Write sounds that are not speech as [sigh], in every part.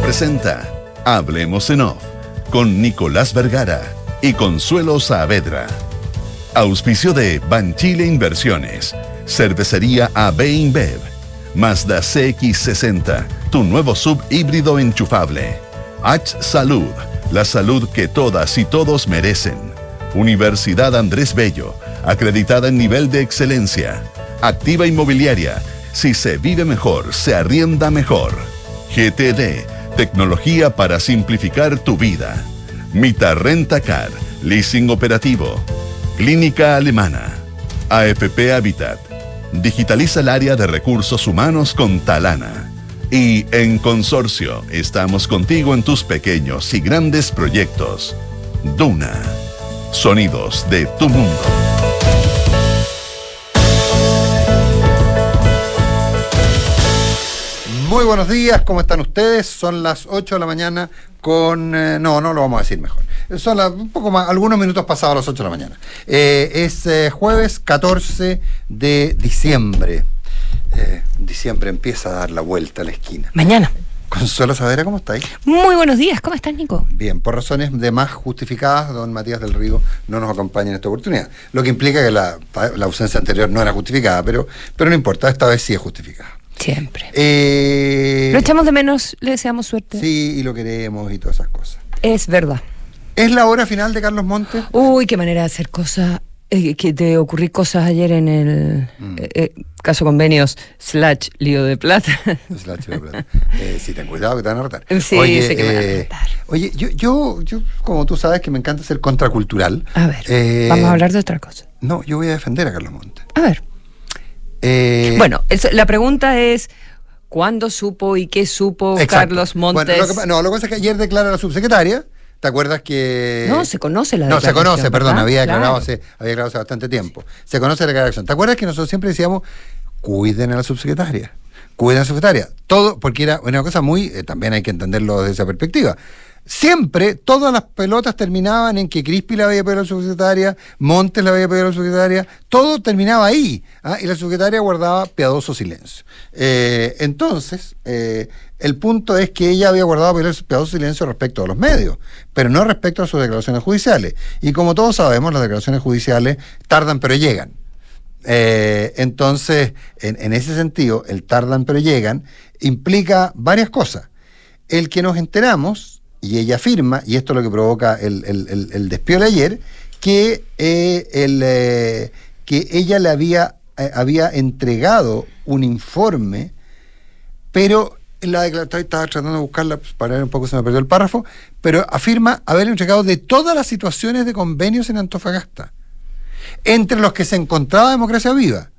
Presenta Hablemos en Off con Nicolás Vergara y Consuelo Saavedra. Auspicio de Banchile Inversiones, Cervecería AB InBev, Mazda CX60, tu nuevo sub híbrido enchufable. H Salud, la salud que todas y todos merecen. Universidad Andrés Bello, acreditada en nivel de excelencia. Activa Inmobiliaria, si se vive mejor, se arrienda mejor. GTD, tecnología para simplificar tu vida. Mita Renta Car, leasing operativo. Clínica Alemana. AFP Habitat. Digitaliza el área de recursos humanos con Talana. Y en Consorcio, estamos contigo en tus pequeños y grandes proyectos. Duna. Sonidos de tu mundo. Muy buenos días, ¿cómo están ustedes? Son las 8 de la mañana con... eh, no, no lo vamos a decir mejor. Son las- un poco más, algunos minutos pasados las 8 de la mañana. Eh, es eh, jueves 14 de diciembre. Diciembre empieza a dar la vuelta a la esquina. Mañana. Consuelo Saavedra, ¿cómo estáis? Muy buenos días, ¿cómo estás, Nico? Bien, por razones de más justificadas, don Matías del Río no nos acompaña en esta oportunidad. Lo que implica que la, la ausencia anterior no era justificada, pero, pero no importa, esta vez sí es justificada. Siempre. Eh, Lo echamos de menos, le deseamos suerte. Sí, y lo queremos y todas esas cosas. Es verdad. ¿Es la hora final de Carlos Montes? Uy, qué manera de hacer cosas, eh, que de ocurrir cosas ayer en el Mm. eh, caso convenios slash lío de plata. Es la chiva plata. Eh, sí, ten cuidado que te van a rotar. Sí, sé que me van a rotar. Oye, yo, yo, yo, como tú sabes que me encanta ser contracultural. A ver, vamos a hablar de otra cosa. No, yo voy a defender a Carlos Montes. A ver. Eh, bueno, la pregunta es, ¿cuándo supo y qué supo exacto. Carlos Bueno, Montes? lo que pa- no, lo que pasa es que ayer declara la subsecretaria. ¿Te acuerdas que.? No, se conoce la No, se declaración, conoce, perdón, ¿verdad? había declarado, Claro. hace, había declarado hace bastante tiempo. Se conoce la declaración. ¿Te acuerdas que nosotros siempre decíamos, cuiden a la subsecretaria? Cuiden a la subsecretaria. Todo, porque era una cosa muy. eh, también hay que entenderlo desde esa perspectiva. Siempre todas las pelotas terminaban en que Crispi la había pedido a la subsecretaria, Montes la había pedido a la subsecretaria, todo terminaba ahí. ¿ah? Y la subsecretaria guardaba piadoso silencio. Eh, entonces, eh, el punto es que ella había guardado piadoso silencio respecto a los medios, pero no respecto a sus declaraciones judiciales. Y como todos sabemos, las declaraciones judiciales tardan pero llegan. Eh, entonces, en, en ese sentido, el tardan pero llegan implica varias cosas. El que nos enteramos, y ella afirma, y esto es lo que provoca el, el, el, ayer, que, eh, el, eh, que ella le había, eh, había entregado un informe, pero la declaración estaba tratando de buscarla para ver un poco se me perdió el párrafo, pero afirma haber entregado de todas las situaciones de convenios en Antofagasta entre los que se encontraba Democracia Viva.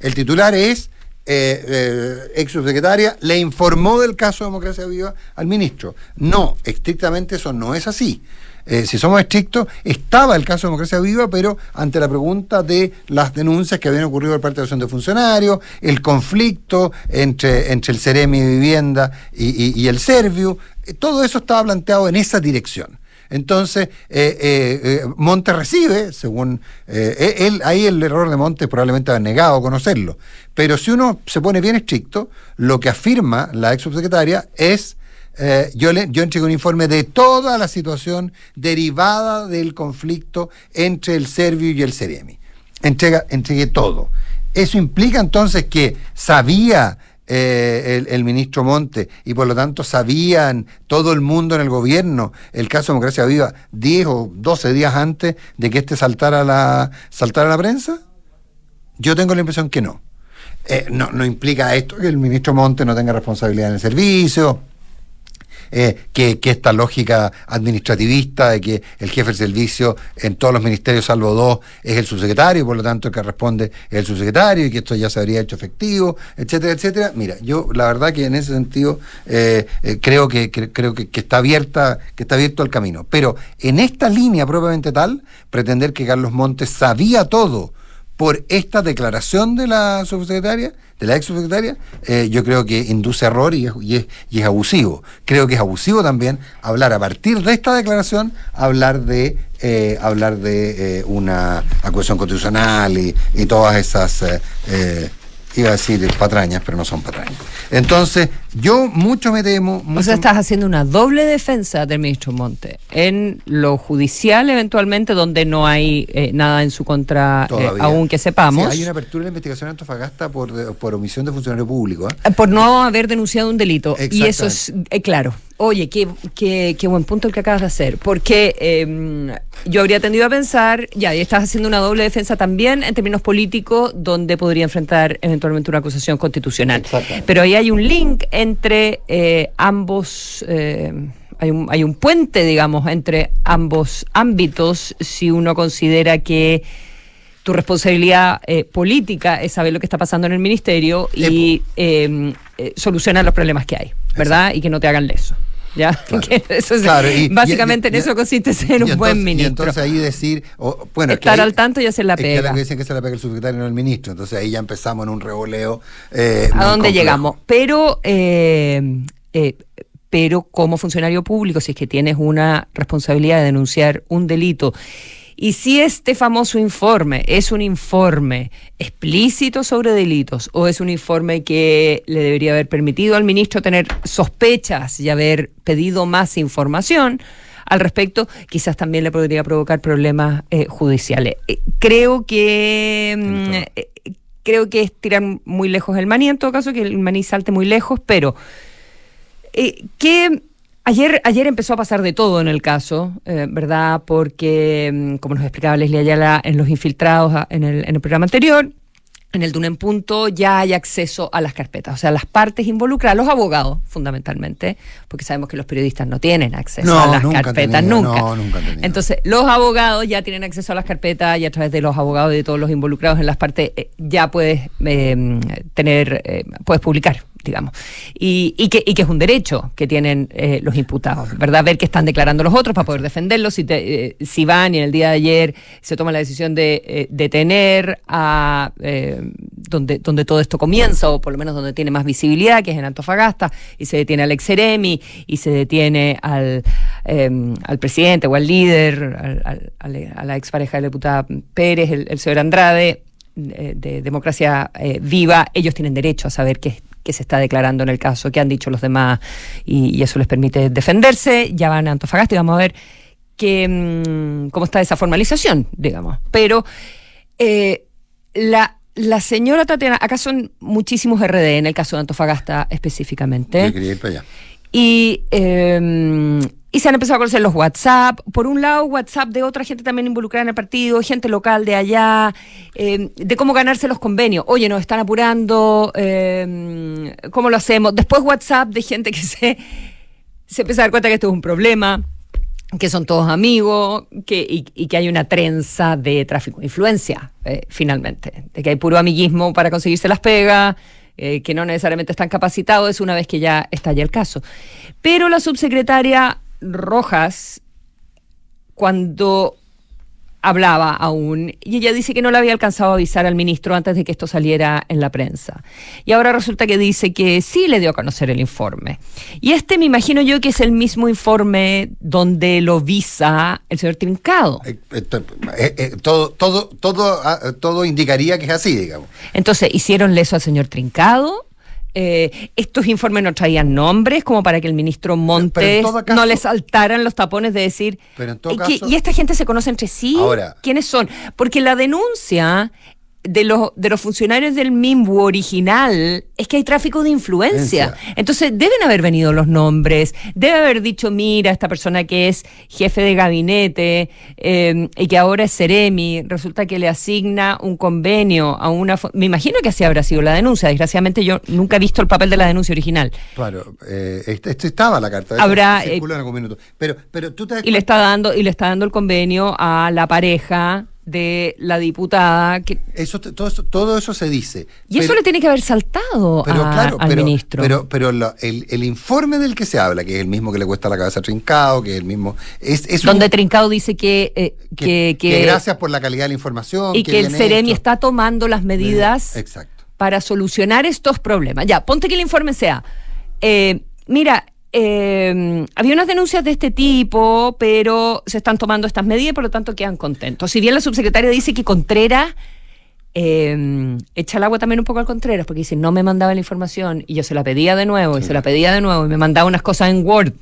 El titular es, eh, eh, ex subsecretaria, le informó del caso de Democracia Viva al ministro. No, estrictamente eso no es así. Eh, si somos estrictos, estaba el caso de Democracia Viva, pero ante la pregunta de las denuncias que habían ocurrido por parte de la Asociación de Funcionarios, el conflicto entre, entre el Ceremi Vivienda y, y- y el Serviu, eh, todo eso estaba planteado en esa dirección. Entonces, eh, eh, eh, Monte recibe, según eh, él, ahí el error de Monte probablemente ha negado conocerlo. Pero si uno se pone bien estricto, lo que afirma la ex subsecretaria es, yo, le, yo entregué un informe de toda la situación derivada del conflicto entre el Servio y el Ceremi. Entrega, entregué todo. Eso implica entonces que sabía eh, el, el ministro Monte y por lo tanto sabían todo el mundo en el gobierno el caso Democracia Viva 10 o 12 días antes de que este saltara a la, saltara la prensa? Yo tengo la impresión que no. Eh, no. No implica esto que el ministro Monte no tenga responsabilidad en el servicio. Eh, que, que esta lógica administrativista de que el jefe del servicio en todos los ministerios, salvo dos, es el subsecretario, y por lo tanto el que responde es el subsecretario y que esto ya se habría hecho efectivo, etcétera, etcétera. Mira, yo la verdad que en ese sentido eh, eh, creo que cre- creo que, que está abierta, que está abierto el camino. Pero en esta línea propiamente tal, pretender que Carlos Montes sabía todo por esta declaración de la subsecretaria, de la ex subsecretaria, eh, yo creo que induce error y es, abusivo. Creo que es abusivo también hablar a partir de esta declaración, hablar de eh, hablar de eh, una acusación constitucional y, y todas esas, iba a decir patrañas, pero no son patrañas. Entonces, Yo mucho me temo. O sea, estás haciendo una doble defensa del ministro Monte. En lo judicial, eventualmente, donde no hay eh, nada en su contra, eh, aún que sepamos. hay una apertura de la investigación en Antofagasta por, por omisión de funcionario público. ¿eh? Por no haber denunciado un delito. Y eso es claro. Oye, qué, qué, qué, buen punto el que acabas de hacer, porque em, yo habría tendido a pensar, ya, y estás haciendo una doble defensa también en términos políticos, donde podría enfrentar eventualmente una acusación constitucional. Pero ahí hay un link entre eh, ambos, eh, hay, un, hay un puente, digamos, entre ambos ámbitos, si uno considera que tu responsabilidad eh, política es saber lo que está pasando en el ministerio y em, solucionar los problemas que hay, ¿verdad? Y que no te hagan leso. ¿Ya? [laughs] básicamente en eso consiste ser un buen ministro. Y entonces ahí decir, bueno, estar al tanto y hacer la pega. que dicen que se la pega el subsecretario, no el ministro. Entonces ahí ya empezamos en un revoleo. Eh, ¿A dónde llegamos? Pero, eh, eh, pero como funcionario público, si es que tienes una responsabilidad de denunciar un delito y si este famoso informe es un informe explícito sobre delitos o es un informe que le debería haber permitido al ministro tener sospechas y haber pedido más información, al respecto, quizás también le podría provocar problemas eh, judiciales. Eh, creo que mm, eh, creo que es tirar muy lejos el maní en todo caso, que el maní salte muy lejos, pero ¿qué Ayer, ayer empezó a pasar de todo en el caso, eh, ¿verdad? Porque, mm, como nos explicaba Leslie Ayala en los infiltrados en el, en el programa anterior, en el Dune en Punto ya hay acceso a las carpetas, o sea, las partes involucradas, los abogados fundamentalmente, porque sabemos que los periodistas no tienen acceso a las carpetas nunca. No, nunca Entonces, los abogados ya tienen acceso a las carpetas y a través de los abogados y de todos los involucrados en las partes eh, ya puedes eh, tener, puedes publicar digamos. Y, y, que, y que es un derecho que tienen eh, los imputados, ¿verdad? Ver qué están declarando los otros para poder defenderlos. Si, eh, si van y en el día de ayer se toma la decisión de eh, detener a donde, donde todo esto comienza, o por lo menos donde tiene más visibilidad, que es en Antofagasta, y se detiene al ex Seremi, y se detiene al, al presidente o al líder, al, a la expareja de la diputada Pérez, el, señor Andrade, de, Democracia Viva, ellos tienen derecho a saber qué, que se está declarando en el caso, que han dicho los demás y, eso les permite defenderse. Ya van a Antofagasta y vamos a ver que, mm, cómo está esa formalización, digamos. Pero eh, la, la señora Tatiana, acá son muchísimos RD en el caso de Antofagasta específicamente. quería ir para allá. Y eh, y se han empezado a conocer los WhatsApp. Por un lado, WhatsApp de otra gente también involucrada en el partido, gente local de allá, eh, de cómo ganarse los convenios. Oye, nos están apurando, eh, ¿cómo lo hacemos? Después WhatsApp de gente que [laughs] se, se empieza a dar cuenta que esto es un problema que son todos amigos que, y, que hay una trenza de tráfico de influencia, eh, finalmente, de que hay puro amiguismo para conseguirse las pegas, que no necesariamente están capacitados, es una vez que ya estalla el caso. Pero la subsecretaria Rojas cuando hablaba aún y ella dice que no le había alcanzado a avisar al ministro antes de que esto saliera en la prensa. Y ahora resulta que dice que sí le dio a conocer el informe. Y este me imagino yo que es el mismo informe donde lo visa el señor Trincado. Eh, eh, eh, todo, todo, todo, ah, todo indicaría que es así, digamos. Entonces, ¿hicieron leso al señor Trincado? Eh, estos informes no traían nombres como para que el ministro Montes no le saltaran los tapones de decir y esta gente se conoce entre sí quiénes son porque la denuncia de los, de los funcionarios del MIMBU original es que hay tráfico de influencia. Entonces deben haber venido los nombres, debe haber dicho, mira, esta persona que es jefe de gabinete em, y que ahora es Ceremi, resulta que le asigna un convenio a una... Me imagino que así habrá sido la denuncia. Desgraciadamente yo nunca he visto el papel de la denuncia original. Claro, eh, este, estaba la carta. Habrá... Eh, en algún minuto. Pero, pero tú te y le está dando y le está dando el convenio a la pareja de la diputada. Que... Eso, todo, eso, todo eso se dice. Y eso le tiene que haber saltado al ministro. Pero, pero el, informe del que se habla, que es el mismo que le cuesta la cabeza a Trincado, que es el mismo. Es, Donde Trincado dice eh, que, que, Gracias por la calidad de la información. Y que, el Ceremi está tomando las medidas para solucionar estos problemas. Ya, ponte que el informe sea. Eh, mira, eh, había unas denuncias de este tipo, pero se están tomando estas medidas y por lo tanto quedan contentos. Si bien la subsecretaria dice que Contreras eh, echa el agua también un poco al Contreras, porque dice, no me mandaba la información y yo se la pedía de nuevo y se la pedía de nuevo y me mandaba unas cosas en Word.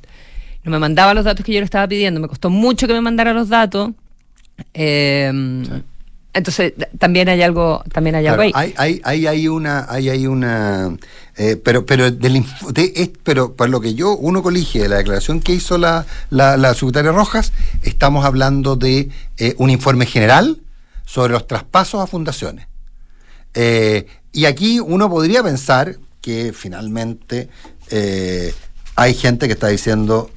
No me mandaba los datos que yo le estaba pidiendo, me costó mucho que me mandara los datos. Eh, Entonces, también hay algo, también hay algo ahí. hay, hay, hay una, hay, hay una, eh, pero, pero del, de- es- pero por lo que yo uno colige de la declaración que hizo la, la, la secretaria Rojas, estamos hablando de eh, un informe general sobre los traspasos a fundaciones. Eh, y aquí uno podría pensar que finalmente eh, hay gente que está diciendo,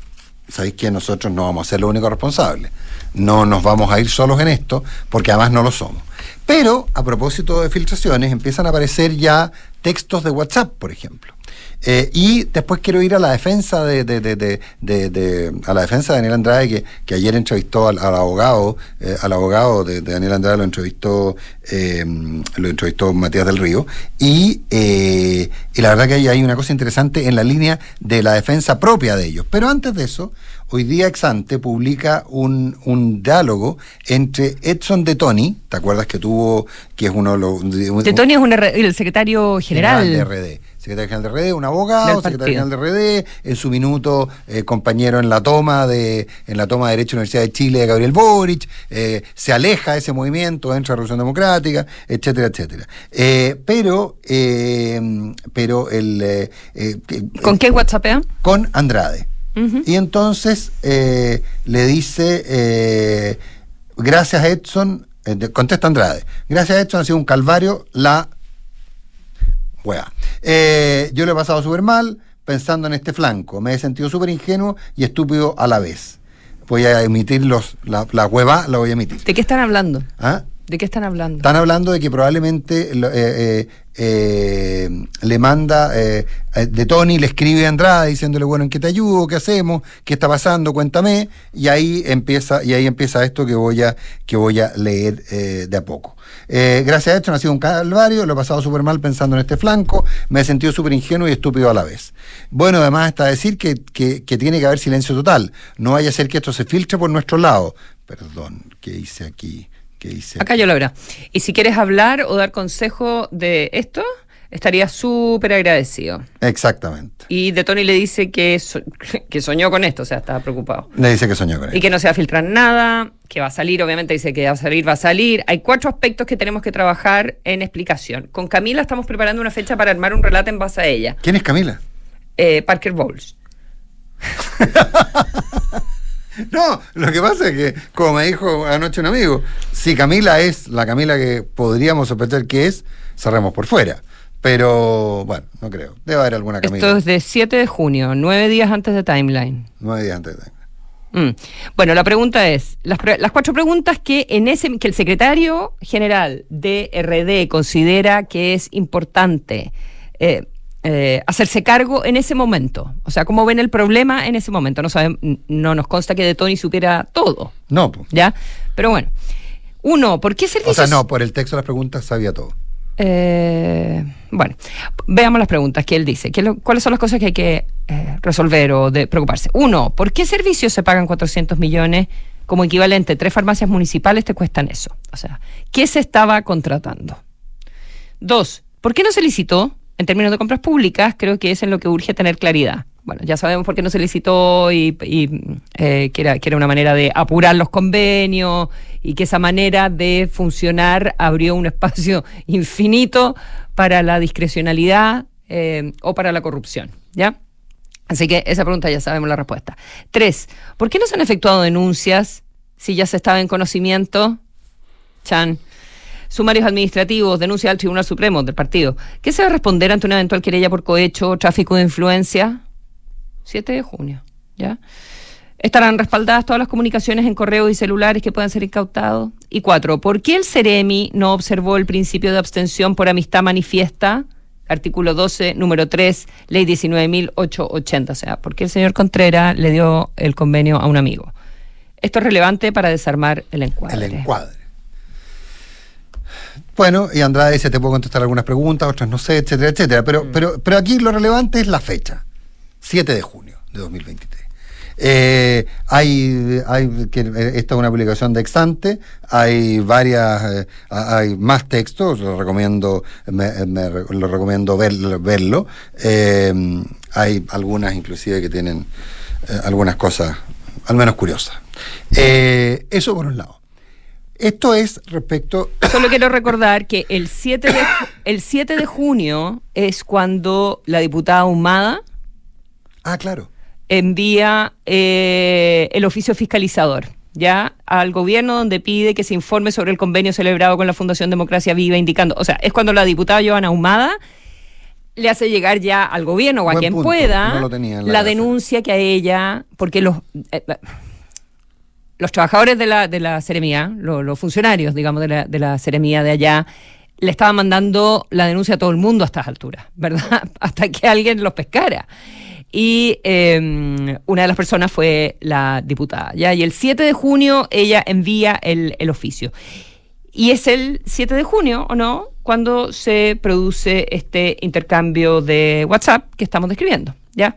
¿sabéis que nosotros no vamos a ser los únicos responsables? No nos vamos a ir solos en esto, porque además no lo somos. Pero, a propósito de filtraciones, empiezan a aparecer ya textos de WhatsApp, por ejemplo. Eh, y después quiero ir a la defensa de, a la defensa de Daniel Andrade, que, ayer entrevistó al, al abogado, eh, al abogado de, Daniel Andrade lo entrevistó, eh, lo entrevistó Matías del Río, y, eh, y la verdad que hay, hay una cosa interesante en la línea de la defensa propia de ellos. Pero antes de eso, hoy día Exante publica un, un diálogo entre Edson de Tony, ¿te acuerdas que tuvo, que es uno de los... de- De Tony es un el secretario general. de RD. Secretario general de RD, un abogado, secretario general de RD, en su minuto eh, compañero en la toma de en la toma de Derecho de la Universidad de Chile de Gabriel Boric, eh, se aleja de ese movimiento, entra a la Revolución Democrática, etcétera, etcétera. Eh, pero eh, pero el eh, ¿Con qué WhatsAppea? con Andrade. Y entonces eh, le dice, eh, gracias Edson, eh, contesta Andrade, gracias Edson ha sido un calvario la weá. Eh, yo lo he pasado súper mal pensando en este flanco, me he sentido súper ingenuo y estúpido a la vez. Voy a emitir los, la, la hueva, la voy a emitir. ¿De qué están hablando? ¿Ah? ¿De qué están hablando? Están hablando de que probablemente eh, eh, eh, le manda, de Tony le escribe a Andrade diciéndole, bueno, ¿en qué te ayudo? ¿Qué hacemos? ¿Qué está pasando? Cuéntame. Y ahí empieza, y ahí empieza esto que voy a, que voy a leer de a poco. Gracias a esto ha sido un calvario, lo he pasado súper mal pensando en este flanco, me he sentido súper ingenuo y estúpido a la vez. Bueno, además está decir que, que, que tiene que haber silencio total. No vaya a ser que esto se filtre por nuestro lado. Perdón, ¿qué hice aquí? ¿Qué hice Acá yo lo verá. Y si quieres hablar o dar consejo de esto, estaría súper agradecido. Exactamente. Y de Tony le dice que, so- [laughs] que soñó con esto, o sea, estaba preocupado. Le dice que soñó con él. Y que no se va a filtrar nada, que va a salir, obviamente dice que va a salir, va a salir. Hay cuatro aspectos que tenemos que trabajar en explicación. Con Camila estamos preparando una fecha para armar un relato en base a ella. ¿Quién es Camila? Eh, Parker Bowles. [laughs] [laughs] No, lo que pasa es que, como me dijo anoche un amigo, si Camila es la Camila que podríamos sospechar que es, cerremos por fuera. Pero, bueno, no creo. Debe haber alguna Camila. Esto es de 7 de junio, nueve días antes de Timeline. Nueve días antes de Mm. Bueno, la pregunta es, las, pre- las cuatro preguntas que en ese que el secretario general de RD considera que es importante eh, eh, hacerse cargo en ese momento. O sea, cómo ven el problema en ese momento. No no nos consta que de Tony supiera todo, No. ¿ya? Pero bueno. Uno, ¿por qué o servicios? sea, no, por el texto de las preguntas sabía todo. Eh, bueno, veamos las preguntas que él dice. ¿Qué es lo- ¿Cuáles son las cosas que hay que eh, resolver o de preocuparse? Uno, ¿por qué servicios se pagan 400 millones como equivalente? Tres farmacias municipales te cuestan eso. O sea, ¿qué se estaba contratando? Dos, ¿por qué no se licitó? En términos de compras públicas, creo que es en lo que urge tener claridad. Bueno, ya sabemos por qué no se licitó y, eh, que, era, que era una manera de apurar los convenios y que esa manera de funcionar abrió un espacio [laughs] infinito para la discrecionalidad eh, o para la corrupción. ¿Ya? Así que esa pregunta ya sabemos la respuesta. Tres, ¿por qué no se han efectuado denuncias si ya se estaba en conocimiento? Chan. Sumarios administrativos, denuncia al Tribunal Supremo del partido. ¿Qué se va a responder ante una eventual querella por cohecho tráfico de influencia? 7 de junio, ¿ya? Estarán respaldadas todas las comunicaciones en correos y celulares que puedan ser incautados. Y cuatro, ¿por qué el Ceremi no observó el principio de abstención por amistad manifiesta? Artículo 12, número 3, ley 19.880. O sea, ¿por qué el señor Contreras le dio el convenio a un amigo? Esto es relevante para desarmar el encuadre. El encuadre. Bueno, y Andrade dice, te puedo contestar algunas preguntas, otras no sé, etcétera, etcétera. Pero, pero, pero aquí lo relevante es la fecha, 7 de junio de 2023. Eh, hay, hay que, eh, esta es una publicación de Exante, hay varias, eh, hay más textos, lo recomiendo, me, me, lo recomiendo ver, verlo. Eh, hay algunas inclusive que tienen eh, algunas cosas, al menos curiosas. eso por un lado. Esto es respecto. [coughs] Solo quiero recordar que el 7 de, el 7 de junio es cuando la diputada Humada. Ah, claro. Envía eh, el oficio fiscalizador ya al gobierno donde pide que se informe sobre el convenio celebrado con la Fundación Democracia Viva, indicando, o sea, es cuando la diputada Giovanna Humada le hace llegar ya al gobierno o a Buen quien punto, pueda no la denuncia que a ella, porque los eh, los trabajadores de la, de lo- los, funcionarios, digamos, de la, de la Seremía de allá, le estaban mandando la denuncia a todo el mundo a estas alturas, [laughs] ¿verdad? Hasta que alguien los pescara. Y eh, una de las personas fue la diputada, ¿ya? Y el 7 de junio ella envía el, el oficio. Y es el 7 de junio, ¿o no?, cuando se produce este intercambio de WhatsApp que estamos describiendo, ¿ya?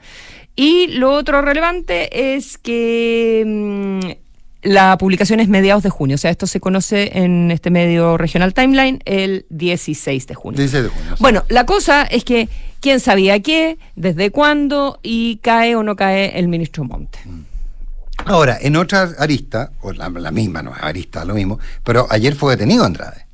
Y lo otro relevante es que mm, la publicación es mediados de junio, o sea, esto se conoce en este medio regional timeline el 16 de junio. 16 de junio. sí. Bueno, la cosa es que quién sabía qué, desde cuándo y cae o no cae el ministro Monte. Ahora, en otra arista, o la, la misma, no es arista, lo mismo, pero ayer fue detenido Andrade.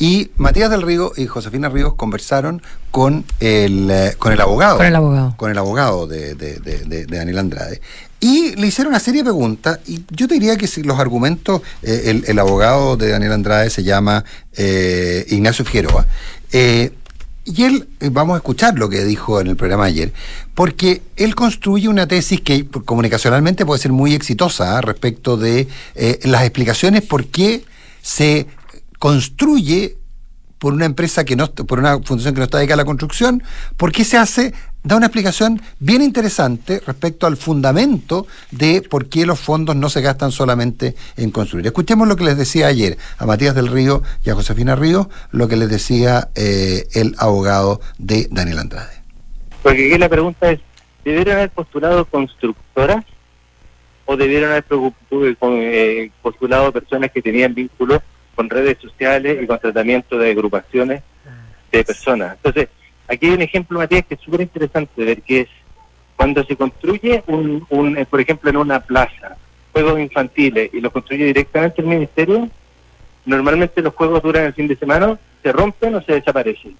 Y Matías del Río y Josefina Ríos conversaron con el, eh, con el abogado. Con el abogado. Con el abogado de, de, de- de- de Daniel Andrade. Y le hicieron una serie de preguntas. Y yo te diría que si los argumentos, eh, el, el abogado de Daniel Andrade se llama eh, Ignacio Figueroa. Eh, y él, eh, vamos a escuchar lo que dijo en el programa ayer, porque él construye una tesis que comunicacionalmente puede ser muy exitosa ¿ah? respecto de las explicaciones por qué se construye por una empresa que no, por una fundación que no está dedicada a la construcción, por qué se hace, da una explicación bien interesante respecto al fundamento de por qué los fondos no se gastan solamente en construir. Escuchemos lo que les decía ayer a Matías del Río y a Josefina Ríos, lo que les decía eh, el abogado de Daniel Andrade. Porque aquí la pregunta es, ¿debieron haber postulado constructoras o debieron haber con, eh, postulado personas que tenían vínculos con redes sociales y con tratamiento de agrupaciones de personas? Entonces, aquí hay un ejemplo, Matías, que es súper interesante ver que es cuando se construye, un, un, eh, por ejemplo, en una plaza, juegos infantiles y los construye directamente el ministerio, normalmente los juegos duran el fin de semana, se rompen o se desaparecen.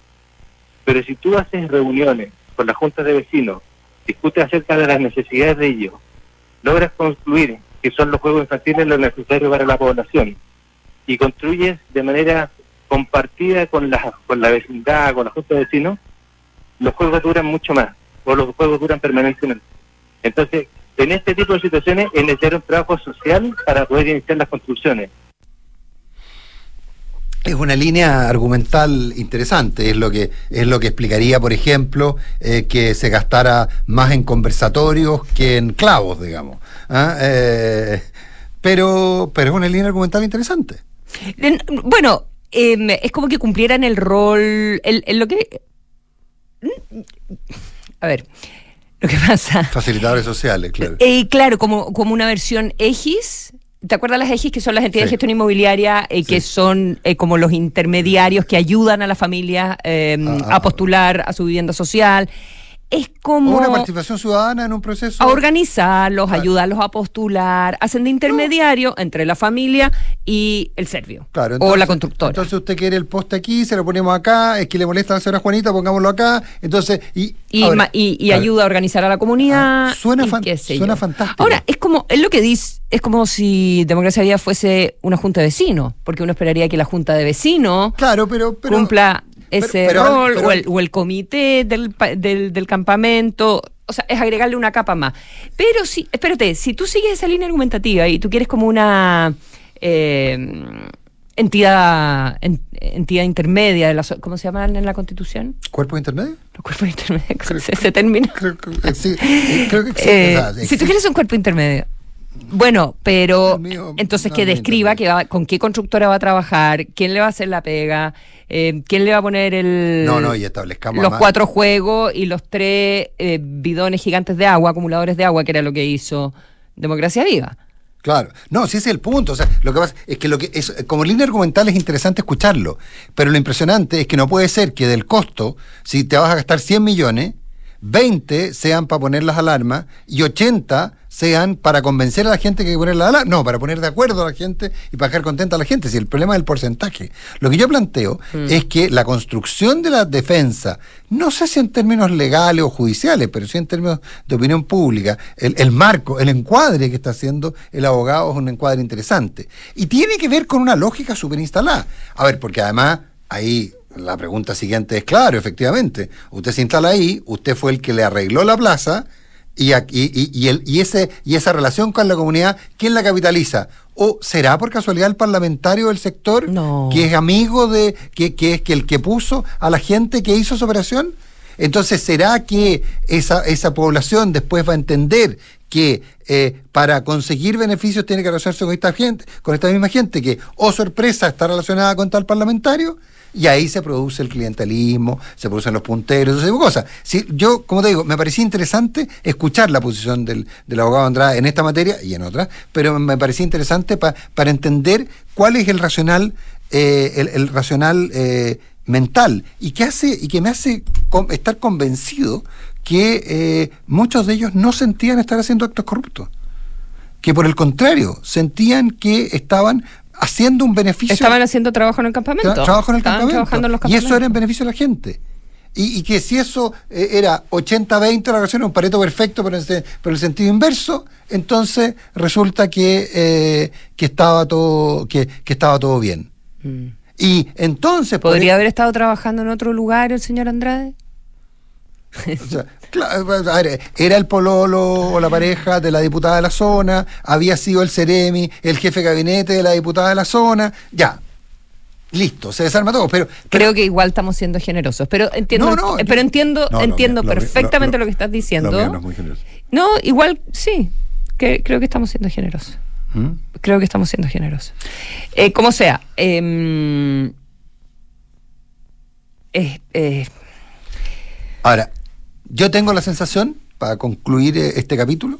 Pero si tú haces reuniones con las juntas de vecinos, discutes acerca de las necesidades de ellos, logras concluir que son los juegos infantiles lo necesario para la población y construyes de manera compartida con la, con la vecindad, con la junta de vecinos, los juegos duran mucho más o los juegos duran permanentemente. Entonces, en este tipo de situaciones es necesario un trabajo social para poder iniciar las construcciones. Es una línea argumental interesante, es lo que, es lo que explicaría, por ejemplo, eh, que se gastara más en conversatorios que en clavos, digamos. ¿ah? Eh, pero, pero es una línea argumental interesante. En- Bueno, em, es como que cumplieran el rol, el, el- lo que... A ver, lo que pasa... Facilitadores sociales, claro. Eh, claro, como, como una versión EGIS. ¿Te acuerdas las EGIS que son las entidades Sí. de gestión inmobiliaria eh, que Sí. son eh, como los intermediarios que ayudan a la familia eh, Ah, a postular a su vivienda social? Es como O una participación ciudadana en un proceso. a organizarlos, Claro. ayudarlos a postular, hacen de intermediario entre la familia y el servio Claro, o entonces- la constructora. Entonces usted quiere el poste aquí, se lo ponemos acá, es que le molesta a la señora Juanita, pongámoslo acá. Entonces, y, y, ahora, ma- y- y claro, ayuda a organizar a la comunidad. Ah, suena fan- suena fantástico. Ahora, es como, es lo que dice, es como si Democracia Viva fuese una junta de vecinos, porque uno esperaría que la junta de vecinos Claro, pero. pero cumpla ese pero- rol, pero- o, el, o el comité del, del, del campamento. O sea, es agregarle una capa más. Pero si, espérate, si tú sigues esa línea argumentativa y tú quieres como una eh, entidad en- entidad intermedia, de la, ¿cómo se llaman en la Constitución? ¿Cuerpo intermedio? Los cuerpos intermedios, [laughs] ¿cómo se, se termina? Creo que, sí, creo que existe, Eh, o sea, si tú quieres un cuerpo intermedio, Bueno, pero mío, entonces no, que no describa que va, con qué constructora va a trabajar, quién le va a hacer la pega, eh, quién le va a poner el No, no, y establezcamos los cuatro juegos y los tres eh, bidones gigantes de agua, acumuladores de agua, que era lo que hizo Democracia Viva. Claro, no, si ese es el punto. O sea, lo que pasa es que lo que es, como línea argumental es interesante escucharlo, pero lo impresionante es que no puede ser que del costo, si te vas a gastar 100 millones, 20 sean para poner las alarmas y 80 sean para convencer a la gente que hay que poner las alarmas. No, para poner de acuerdo a la gente y para dejar contenta a la gente. Si el problema es el porcentaje. Lo que yo planteo es que la construcción de la defensa, no sé si en términos legales o judiciales, pero sí en términos de opinión pública, el, el marco, el encuadre que está haciendo el abogado es un encuadre interesante. Y tiene que ver con una lógica súper instalada. A ver, porque además ahí la pregunta siguiente es claro, efectivamente. Usted se instala ahí, usted fue el que le arregló la plaza y, aquí- y, y el, y, ese, y esa relación con la comunidad, ¿quién la capitaliza? ¿O será por casualidad el parlamentario del sector No. que es amigo de, que, que es que el que puso a la gente que hizo esa operación? Entonces, ¿será que esa, esa población después va a entender que eh, para conseguir beneficios tiene que relacionarse con esta gente, con esta misma gente que, oh sorpresa, está relacionada con tal parlamentario? Y ahí se produce el clientelismo, se producen los punteros, ese tipo de cosas. Yo, como te digo, me parecía interesante escuchar la posición del, del abogado Andrade en esta materia y en otras, pero me parecía interesante pa- para entender cuál es el racional, eh, el, racional eh, mental y que hace y que me hace estar convencido que eh, muchos de ellos no sentían estar haciendo actos corruptos que por el contrario sentían que estaban haciendo un beneficio Estaban haciendo trabajo en el campamento. tra- trabajo en el Estaban campamento trabajando en los y eso era en campamentos. beneficio de la gente y, y que si eso eh, era 80-20 la relación, un pareto perfecto pero en, pero el sentido inverso, entonces resulta que, eh, que estaba todo que, que estaba todo bien. Mm. Y entonces ¿Podría haber estado trabajando en otro lugar el señor Andrade? O sea, claro, a ver, era el pololo o la pareja de la diputada de la zona, había sido el Ceremi, el jefe de gabinete de la diputada de la zona, ya. Listo, se desarma todo, pero, pero- Creo que igual estamos siendo generosos, pero entiendo, No, no, yo- pero entiendo, No, entiendo mío- lo mío- perfectamente lo- lo, que estás diciendo. lo mío no es muy generoso. No, igual sí, que, creo que estamos siendo generosos. ¿Mm? Creo que estamos siendo generosos. Eh, como sea, eh, Ahora, yo tengo la sensación, para concluir eh, este capítulo,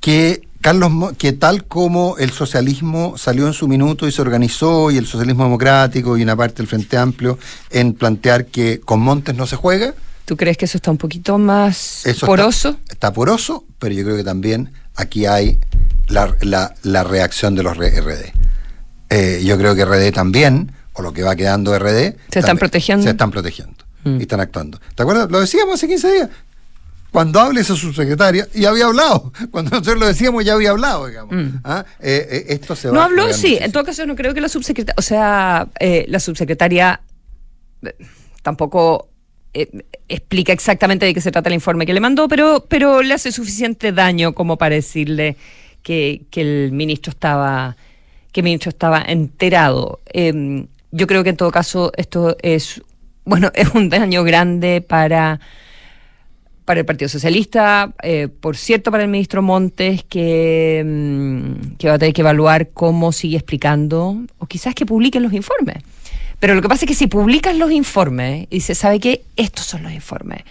que Carlos que tal como el socialismo salió en su minuto y se organizó, y el socialismo democrático y una parte del Frente Amplio, en plantear que con Montes no se juega, ¿tú crees que eso está un poquito más Eso poroso? Está, está poroso, pero yo creo que también aquí hay la, la- la reacción de los RD. Eh, yo creo que RD también, o lo que va quedando RD... ¿Se están protegiendo? Se están protegiendo Mm. y están actuando. ¿Te acuerdas? Lo decíamos hace 15 días. Cuando hable esa subsecretaria, y había hablado. [laughs] Cuando nosotros lo decíamos, ya había hablado, digamos. Mm. ¿Ah? Eh, eh, esto se va No a habló, sí. muchísimo. En todo caso, no creo que la subsecretaria, o sea, eh, la subsecretaria tampoco explica exactamente de qué se trata el informe que le mandó, pero, pero le hace suficiente daño como para decirle que, que el ministro estaba, que el ministro estaba enterado. Eh, yo creo que en todo caso esto es, bueno, [laughs] es un daño grande para para el Partido Socialista, eh, por cierto, para el ministro Montes, que, mm, que va a tener que evaluar cómo sigue explicando, o quizás que publiquen los informes. Pero lo que pasa es que si publican los informes y se sabe que estos son los informes,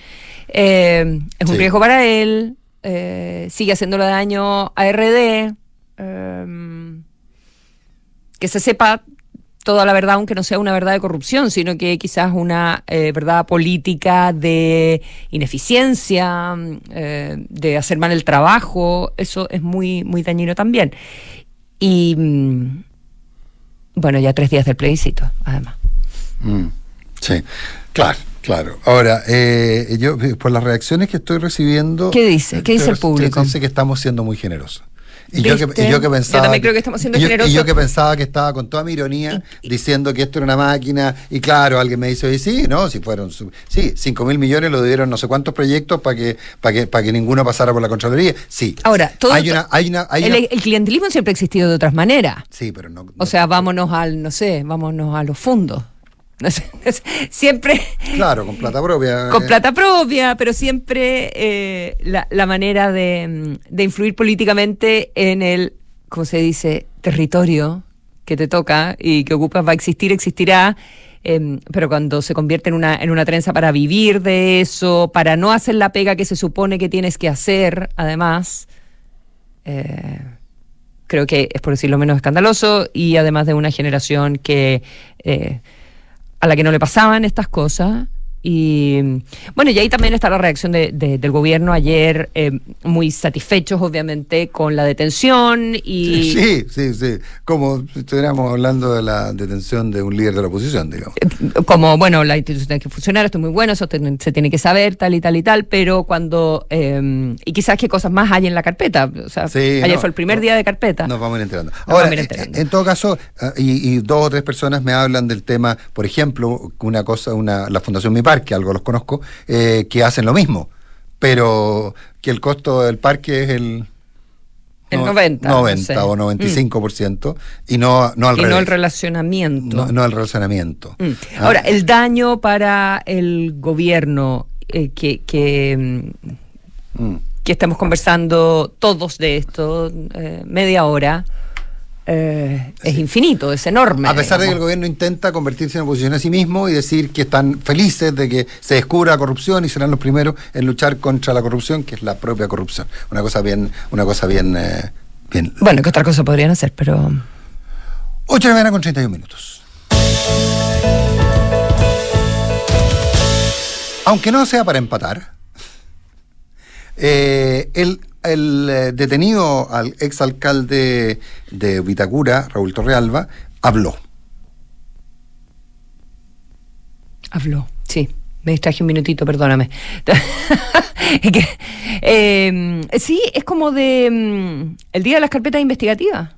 eh, es un Sí. riesgo para él, eh, sigue haciéndole daño a RD, que se sepa toda la verdad, aunque no sea una verdad de corrupción, sino que quizás una eh, verdad política de ineficiencia, mm, eh, de hacer mal el trabajo, eso es muy, muy dañino también. Y mm, bueno, ya tres días del plebiscito, además. Mm, sí, claro, claro. Ahora, eh, yo por las reacciones que estoy recibiendo... ¿Qué dice? ¿Qué dice el público? Dice que estamos siendo muy generosos. Y yo, que, ¿Viste? y yo que Yo pensaba... también creo que estamos siendo y yo- generosos. Y yo que pensaba que estaba con toda mi ironía diciendo que esto era una máquina. Y claro, alguien me dice, oye, sí, no, si fueron... Sí, 5 mil millones lo dieron no sé cuántos proyectos para que, para que, para que ninguno pasara por la Contraloría. Sí. Ahora, todo hay una, hay una, hay el, una- el clientelismo siempre ha existido de otras maneras. Sí, pero no... O sea, vámonos al, no sé, vámonos a los fondos. [laughs] siempre... Claro, con plata propia. Con plata propia, pero siempre eh, la, la, manera de, de, influir políticamente en el, ¿cómo se dice?, territorio que te toca y que ocupas va a existir, existirá. Eh, pero cuando se convierte en una, en una trenza para vivir de eso, para no hacer la pega que se supone que tienes que hacer, además, eh, creo que es por decirlo menos escandaloso y además de una generación que eh, a la que no le pasaban estas cosas y bueno, y ahí también está la reacción de, de, del gobierno ayer, eh, muy satisfechos obviamente con la detención y... Sí, sí, sí, como si estuviéramos hablando de la detención de un líder de la oposición, digamos. Eh, como, bueno, la institución tiene que funcionar, esto es muy bueno, eso te, se tiene que saber, tal y tal y tal, pero cuando... Eh, y quizás qué cosas más hay en la carpeta, o sea, sí, ayer no, fue el primer no, día de carpeta. Nos vamos a ir enterando. Ahora, ir enterando. En, todo caso, y, y, dos o tres personas me hablan del tema, por ejemplo, una cosa, una la Fundación Mi que algo los conozco, eh, que hacen lo mismo, pero que el costo del parque es el... El 90, 90 no o 95%, mm. y no, no al y no el relacionamiento. No, no el relacionamiento. Mm. Ahora, ah. el daño para el gobierno eh, que, que, mm. que, estamos conversando todos de esto, eh, media hora, eh, es sí. infinito, es enorme. A pesar digamos. de que el gobierno intenta convertirse en oposición a sí mismo y decir que están felices de que se descubra la corrupción y serán los primeros en luchar contra la corrupción, que es la propia corrupción. Una cosa bien, una cosa bien, eh, bien. Bueno, que otra cosa podrían hacer, pero. 8 de la mañana con 31 minutos. Aunque no sea para empatar, eh, el el eh, detenido al exalcalde de Vitacura, Raúl Torrealba, habló. Habló, sí. Me distraje un minutito, perdóname. [laughs] eh, sí, es como de mm, el día de las carpetas investigativas.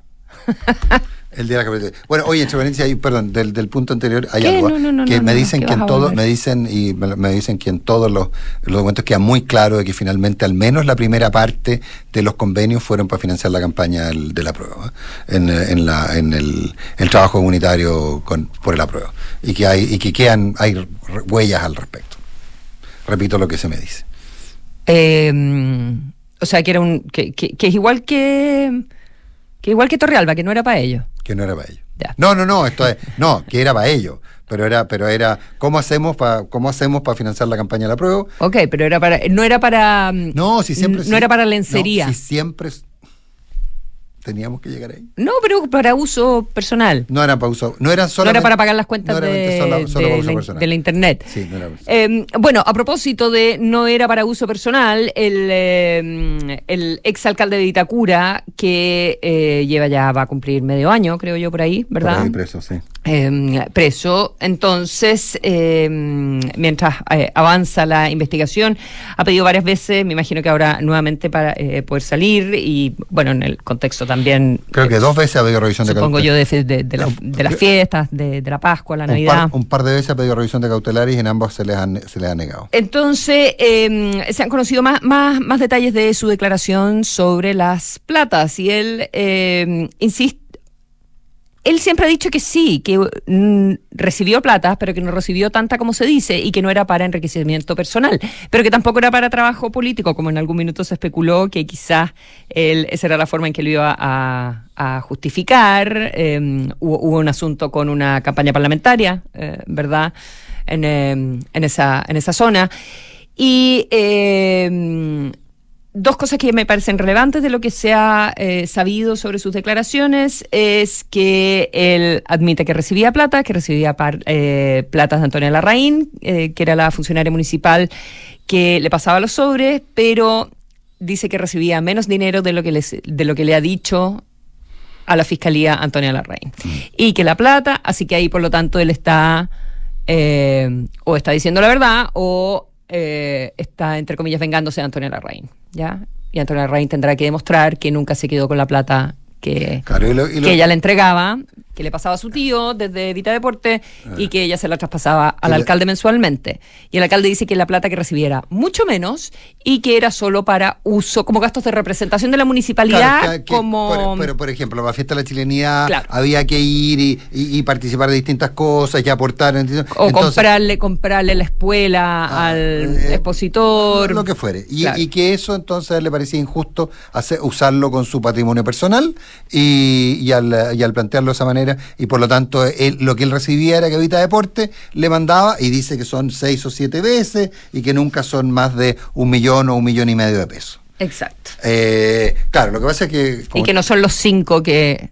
[laughs] El día de la capitalización. Bueno, oye, paréntesis, perdón, del, del, punto anterior hay ¿Qué? algo no, no, que no, me dicen que en todo, me dicen y me, me, dicen que en todos los, los documentos queda muy claro de que finalmente al menos la primera parte de los convenios fueron para financiar la campaña del, de la prueba, ¿eh? en, en, la, en el, el trabajo comunitario con, por el apruebo. Y que hay, y que quedan, hay huellas al respecto. Repito lo que se me dice. Eh, o sea que era un que, que, que es igual que que igual que Torrealba, que no era para ellos. Que no era para ellos. Ya. No, no, no, esto es, no, que era para ellos. Pero era, pero era, ¿cómo hacemos para, cómo hacemos para financiar la campaña de la prueba? Ok, pero era para, no era para. No, si siempre. No era para lencería. No, si siempre teníamos que llegar ahí. No, pero para uso personal. No era para uso, no era No era para pagar las cuentas no de, solo, solo de, la, de, la, internet. Sí, no era eh, bueno, a propósito de no era para uso personal, el, eh, el exalcalde de Itacura, que eh, lleva ya, va a cumplir medio año, creo yo, por ahí, ¿verdad? Por ahí preso, sí. Eh, preso. Entonces, mientras eh, avanza la investigación, ha pedido varias veces, me imagino que ahora nuevamente para eh, poder salir y, bueno, en el contexto también. Creo que dos veces ha pedido revisión de cautelares. Supongo yo de, de, de, la, de, las fiestas, de, la Pascua, la Navidad. Un par, un par, de veces ha pedido revisión de cautelares y en ambos se les, han, se les ha negado. Entonces, eh, se han conocido más, más, más detalles de su declaración sobre las platas y él eh, insiste él siempre ha dicho que sí, que mm, recibió plata, pero que no recibió tanta como se dice y que no era para enriquecimiento personal, pero que tampoco era para trabajo político, como en algún minuto se especuló que quizás él, esa era la forma en que lo iba a, justificar. Eh, hubo, un asunto con una campaña parlamentaria, eh, ¿verdad? En, eh, en, esa, en esa zona. Y dos cosas que me parecen relevantes de lo que se ha eh, sabido sobre sus declaraciones es que él admite que recibía plata, que recibía par, eh, platas de Antonia Larraín, eh, que era la funcionaria municipal que le pasaba los sobres, pero dice que recibía menos dinero de lo que, les, de lo que le ha dicho a la fiscalía Antonia Larraín. Mm. Y que la plata, así que ahí por lo tanto él está o está diciendo la verdad o está, entre comillas, vengándose de Antonia Larraín. ¿ya? Y Antonio Larraín tendrá que demostrar que nunca se quedó con la plata que, claro, y lo, y lo, que ella le entregaba. Que le pasaba a su tío desde Vita Deporte y que ella se la traspasaba al alcalde mensualmente. Y el alcalde dice que la plata que recibiera mucho menos y que era solo para uso, como gastos de representación de la municipalidad, Claro, que- que- como... por- pero, por ejemplo, la fiesta de la chilenidad Claro. había que ir y, y- y participar de distintas cosas y aportar. o comprarle, comprarle la espuela Ah, al eh, expositor. Lo que fuere. Y, Claro. y que eso entonces le parecía injusto hacer, usarlo con su patrimonio personal y, y al, y al plantearlo de esa manera. Y por lo tanto, él- lo que él recibía era que Vita Deporte le mandaba y dice que son seis o siete veces y que nunca son más de un millón o un millón y medio de pesos. Exacto. Eh, claro, lo que pasa es que. Y que no son los cinco que...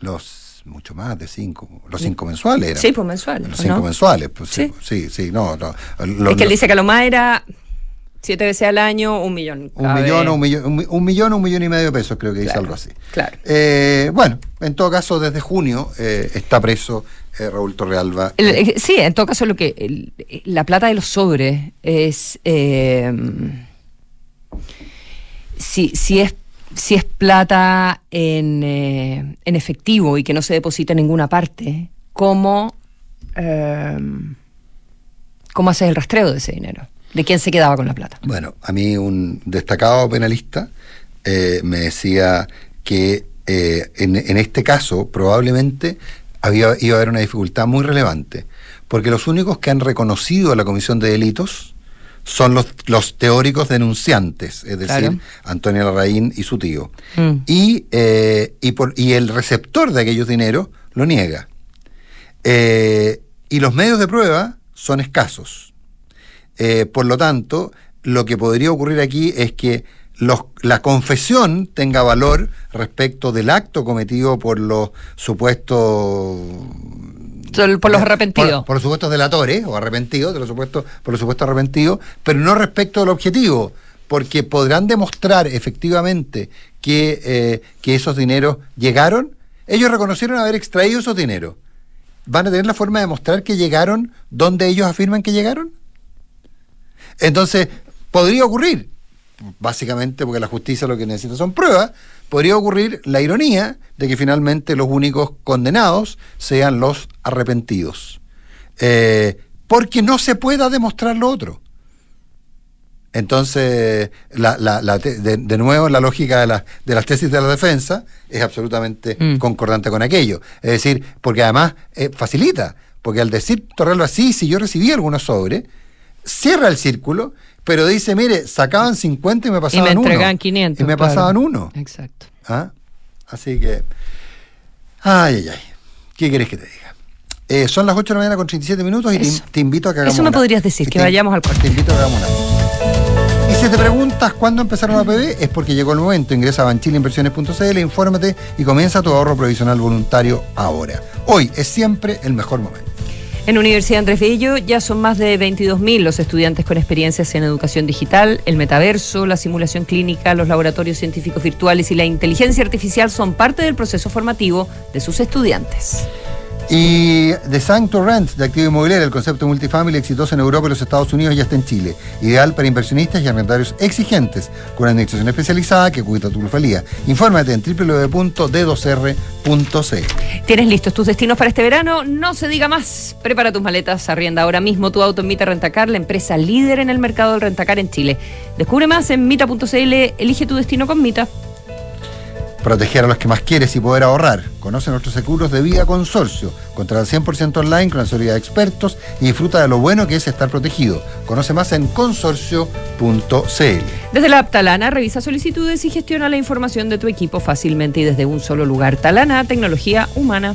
Los mucho más de cinco, los cinco mensuales eran. Sí, pues mensuales. Los ¿o cinco no? mensuales, pues sí, Sí. sí, no, no. Lo- es que él dice que lo más era siete veces al año, un millón. un millón, un millón, un, mi- un millón un millón y medio de pesos, creo que dice Claro, algo así. claro. Eh, bueno, en todo caso, desde junio eh, está preso eh, Raúl Torrealba. El- eh, sí, en todo caso, lo que el- la plata de los sobres es. eh, si, si es si es plata en, eh, en efectivo y que no se deposita en ninguna parte, ¿cómo, eh, ¿cómo haces el rastreo de ese dinero? ¿De quién se quedaba con la plata? Bueno, a mí un destacado penalista eh, me decía que eh, en, en este caso probablemente había, iba a haber una dificultad muy relevante, porque los únicos que han reconocido a la comisión de delitos son los, los teóricos denunciantes, es decir, Claro. Antonio Larraín y su tío. Mm. Y, eh, y, por, y el receptor de aquellos dineros lo niega. Eh, y los medios de prueba son escasos. Eh, por lo tanto, lo que podría ocurrir aquí es que los- la confesión tenga valor respecto del acto cometido por los supuestos Por los arrepentidos. por, por los supuestos delatores o arrepentidos, de los supuestos, por los supuestos arrepentidos, pero no respecto del objetivo, porque podrán demostrar efectivamente que, eh, que esos dineros llegaron. Ellos reconocieron haber extraído esos dineros. ¿Van a tener la forma de demostrar que llegaron donde ellos afirman que llegaron? Entonces, podría ocurrir, básicamente porque la justicia lo que necesita son pruebas, podría ocurrir la ironía de que finalmente los únicos condenados sean los arrepentidos. Eh, porque no se pueda demostrar lo otro. Entonces, la- la- de, de nuevo, la lógica de, la- de las tesis de la defensa es absolutamente Mm. concordante con aquello. Es decir, porque además eh, facilita, porque al decir Torrello así, si yo recibí algunos sobres, cierra el círculo, pero dice, mire, sacaban 50 y me Y pasaban me uno. entregan 500. Y me claro. pasaban uno. Exacto. ¿Ah? Así que, ay, ay, ay. ¿Qué querés que te diga? Eh, son las 8 de la mañana con 37 minutos y te, te invito a que hagamos Eso me una- podrías decir, que te- vayamos al corte. Te invito a que hagamos una. Y si te preguntas cuándo empezaron a PB, es porque llegó el momento. Ingresa a banchileinversiones.cl, infórmate y comienza tu ahorro provisional voluntario ahora. Hoy es siempre el mejor momento. En Universidad Andrés Bello ya son más de 22.000 los estudiantes con experiencias en educación digital, el metaverso, la simulación clínica, los laboratorios científicos virtuales y la inteligencia artificial son parte del proceso formativo de sus estudiantes. Y Design to Rent de activo inmobiliario, el concepto multifamily exitoso en Europa y los Estados Unidos ya está en Chile. Ideal para inversionistas y arrendatarios exigentes, con una administración especializada que cuida tu plusvalía. Infórmate en www.d2r.cl. ¿Tienes listos tus destinos para este verano? No se diga más. Prepara tus maletas, arrienda ahora mismo tu auto en Mita Rentacar, la empresa líder en el mercado del rentacar en Chile. Descubre más en mita.cl, elige tu destino con Mita. Proteger a los que más quieres y poder ahorrar. Conoce nuestros seguros de vida consorcio. Contrata 100% online con asesoría de expertos y disfruta de lo bueno que es estar protegido. Conoce más en consorcio.cl. Desde la app Talana, revisa solicitudes y gestiona la información de tu equipo fácilmente y desde un solo lugar. Talana, tecnología humana.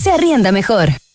se arrienda mejor.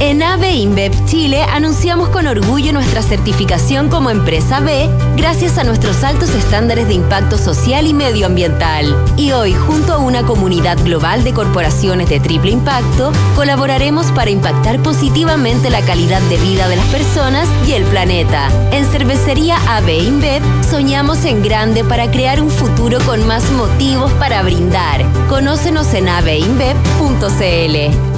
En AVE InBev Chile anunciamos con orgullo nuestra certificación como empresa B gracias a nuestros altos estándares de impacto social y medioambiental. Y hoy, junto a una comunidad global de corporaciones de triple impacto, colaboraremos para impactar positivamente la calidad de vida de las personas y el planeta. En Cervecería AVE InBev soñamos en grande para crear un futuro con más motivos para brindar. Conócenos en aveinbev.cl.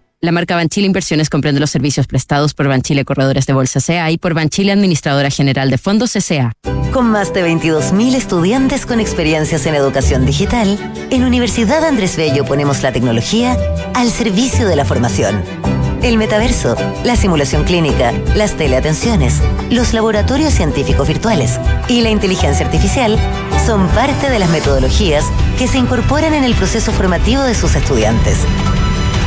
La marca Banchile Inversiones comprende los servicios prestados por Banchile Corredores de Bolsa CA y por Banchile Administradora General de Fondos CA. Con más de 22.000 estudiantes con experiencias en educación digital, en Universidad Andrés Bello ponemos la tecnología al servicio de la formación. El metaverso, la simulación clínica, las teleatenciones, los laboratorios científicos virtuales y la inteligencia artificial son parte de las metodologías que se incorporan en el proceso formativo de sus estudiantes.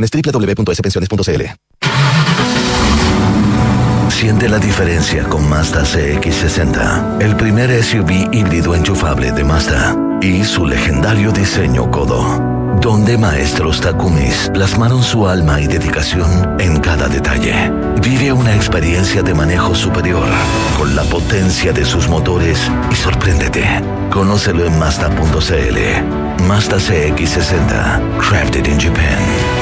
www.spensiones.cl. Siente la diferencia con Mazda CX60, el primer SUV híbrido enchufable de Mazda y su legendario diseño codo, donde maestros Takumis plasmaron su alma y dedicación en cada detalle. Vive una experiencia de manejo superior con la potencia de sus motores y sorpréndete. Conócelo en Mazda.cl. Mazda CX60, crafted in Japan.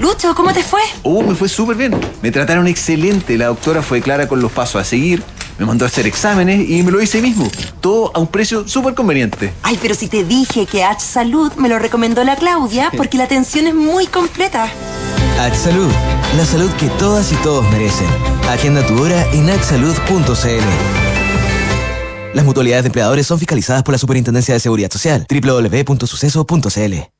Lucho, ¿cómo te fue? Oh, me fue súper bien. Me trataron excelente. La doctora fue clara con los pasos a seguir. Me mandó a hacer exámenes y me lo hice ahí mismo. Todo a un precio súper conveniente. Ay, pero si te dije que H Salud me lo recomendó la Claudia porque la atención es muy completa. H Salud, la salud que todas y todos merecen. Agenda tu hora en hsalud.cl. Las mutualidades de empleadores son fiscalizadas por la Superintendencia de Seguridad Social. www.suceso.cl.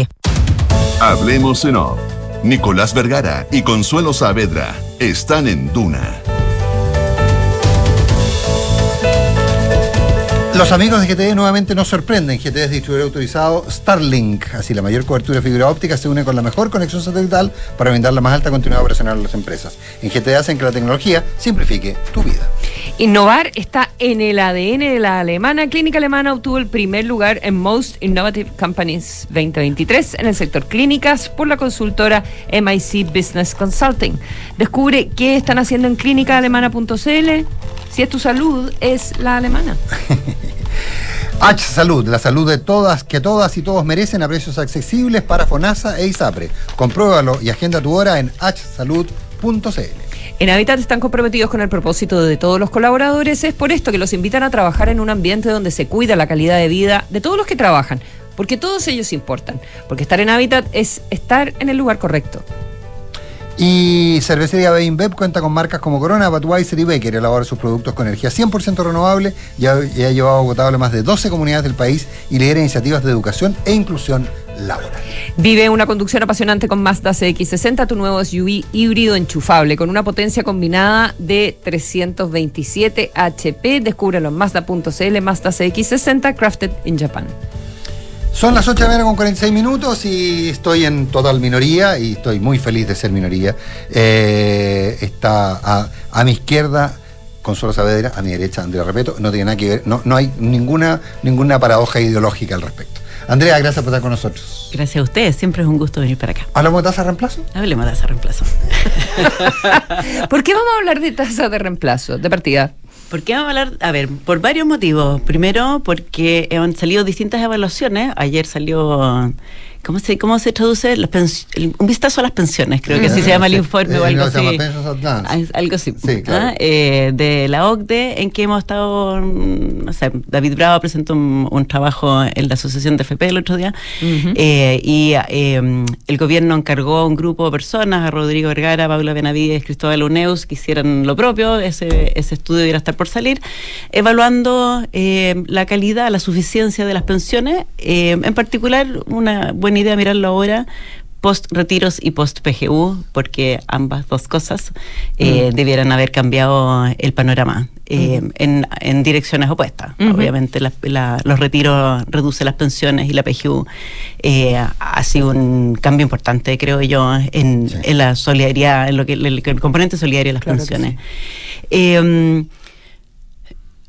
Hablemos en off Nicolás Vergara y Consuelo Saavedra están en Duna. Los amigos de GTE nuevamente nos sorprenden. GTE es distribuidor autorizado Starlink. Así, la mayor cobertura de fibra óptica se une con la mejor conexión satelital para brindar la más alta continuidad operacional a las empresas. En GTE hacen que la tecnología simplifique tu vida. Innovar está en el ADN de la alemana. Clínica Alemana obtuvo el primer lugar en Most Innovative Companies 2023 en el sector clínicas por la consultora MIC Business Consulting. Descubre qué están haciendo en clínicaalemana.cl. Si es tu salud, es la alemana. [laughs] H Salud, la salud de todas, que todas y todos merecen a precios accesibles para FONASA e ISAPRE. Compruébalo y agenda tu hora en hsalud.cl. En Habitat están comprometidos con el propósito de todos los colaboradores. Es por esto que los invitan a trabajar en un ambiente donde se cuida la calidad de vida de todos los que trabajan. Porque todos ellos importan. Porque estar en Habitat es estar en el lugar correcto. Y Cervecería Beinbev cuenta con marcas como Corona, Budweiser y Baker. Elabora sus productos con energía 100% renovable y ha, llevado agotable más de 12 comunidades del país y lidera iniciativas de educación e inclusión laboral. Vive una conducción apasionante con Mazda CX60, tu nuevo SUV híbrido enchufable con una potencia combinada de 327 HP. Descúbrelo en Mazda.cl, Mazda CX60, crafted in Japan. Son las 8 de la mañana con 46 minutos y estoy en total minoría y estoy muy feliz de ser minoría. Eh, está a, a, mi izquierda Consuelo Saavedra, a mi derecha Andrea Repeto. No tiene nada que ver, no, no hay ninguna, ninguna paradoja ideológica al respecto. Andrea, gracias por estar con nosotros. Gracias a ustedes, siempre es un gusto venir para acá. ¿Hablamos de tasa de reemplazo? Hablemos de tasa de reemplazo. [laughs] ¿Por qué vamos a hablar de tasa de reemplazo, de partida? ¿Por qué vamos a hablar? A ver, por varios motivos. Primero, porque han salido distintas evaluaciones. Ayer salió ¿Cómo se, cómo se traduce? un vistazo a las pensiones, creo que así se llama el informe o algo así. Algo así. Sí, claro. ¿ah? eh, de la OCDE, en que hemos estado, no sé, David Bravo presentó un, un trabajo en la Asociación de FP el otro día, uh -huh. eh, y eh, el gobierno encargó a un grupo de personas, a Rodrigo Vergara, Paula Benavides, Cristóbal Uneus, que hicieran lo propio, ese, ese estudio debería estar por salir, evaluando la calidad, la suficiencia de las pensiones, en particular una buena idea mirarlo ahora post retiros y post PGU, porque ambas dos cosas eh, mm. debieran haber cambiado el panorama eh, mm. en, en, direcciones opuestas. Mm -hmm. Obviamente la, la, los retiros reducen las pensiones y la PGU eh, ha sido un cambio importante, creo yo, en, sí. en la solidaridad, en lo que el, el componente solidario de las claro pensiones.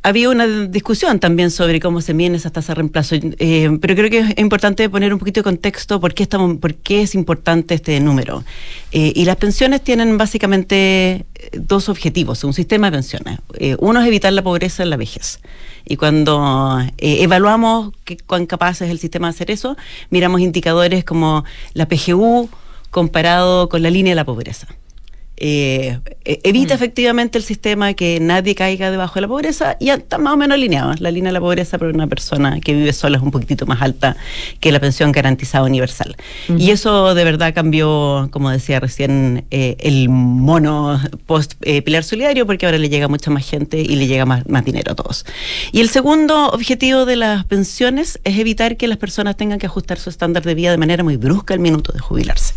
Había una discusión también sobre cómo se miden esas tasas de reemplazo, eh, pero creo que es importante poner un poquito de contexto por qué, estamos, por qué es importante este número. Eh, y las pensiones tienen básicamente dos objetivos, un sistema de pensiones. Eh, uno es evitar la pobreza en la vejez. Y cuando evaluamos qué, cuán capaz es el sistema de hacer eso, miramos indicadores como la PGU comparado con la línea de la pobreza. Eh, evita mm. efectivamente el sistema que nadie caiga debajo de la pobreza y está más o menos alineado. La línea de la pobreza para una persona que vive sola es un poquitito más alta que la pensión garantizada universal. Mm. Y eso de verdad cambió, como decía recién, eh, el mono post eh, pilar solidario porque ahora le llega mucha más gente y le llega más, más dinero a todos. Y el segundo objetivo de las pensiones es evitar que las personas tengan que ajustar su estándar de vida de manera muy brusca al minuto de jubilarse.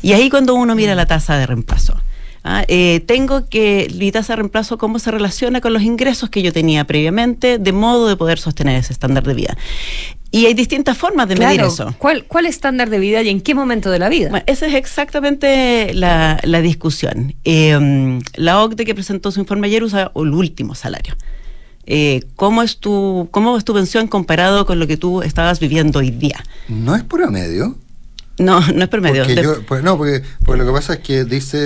Y ahí cuando uno mira la tasa de reemplazo. Ah, eh, tengo que mi tasa de reemplazo cómo se relaciona con los ingresos que yo tenía previamente, de modo de poder sostener ese estándar de vida. Y hay distintas formas de medir claro. eso. ¿Cuál, ¿Cuál estándar de vida y en qué momento de la vida? Bueno, esa es exactamente la, la discusión. Eh, la OCDE que presentó su informe ayer usa el último salario. Eh, ¿cómo, es tu, ¿Cómo es tu pensión comparado con lo que tú estabas viviendo hoy día? ¿No es promedio? No, no es promedio. Porque yo, pues, no, porque, porque, lo que pasa es que dice,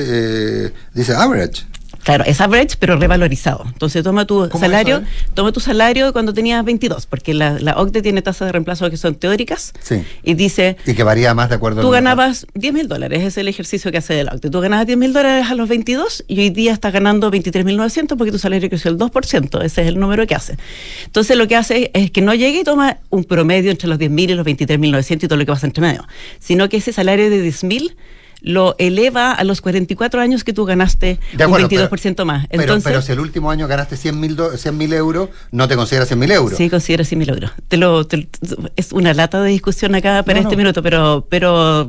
eh, dice average. Claro, es average, pero revalorizado. Entonces toma tu salario, toma tu salario cuando tenías 22, porque la, la, OCDE tiene tasas de reemplazo que son teóricas. Sí. Y dice... Y que varía más de acuerdo Tú ganabas 10 mil dólares, es el ejercicio que hace la OCDE. Tú ganabas 10 mil dólares a los 22 y hoy día estás ganando 23.900 porque tu salario creció el 2%. Ese es el número que hace. Entonces lo que hace es que no llegue y toma un promedio entre los 10 mil y los 23.900 y todo lo que pasa entre medio, sino que ese salario de 10 mil lo eleva a los 44 años que tú ganaste acuerdo, un 22% pero, más. Entonces, pero, pero, si el último año ganaste 100 mil euros, no te consideras 100 mil euros. Sí, considero 100 mil euros. Te lo, te, es una lata de discusión acá para no, este no. minuto, pero, pero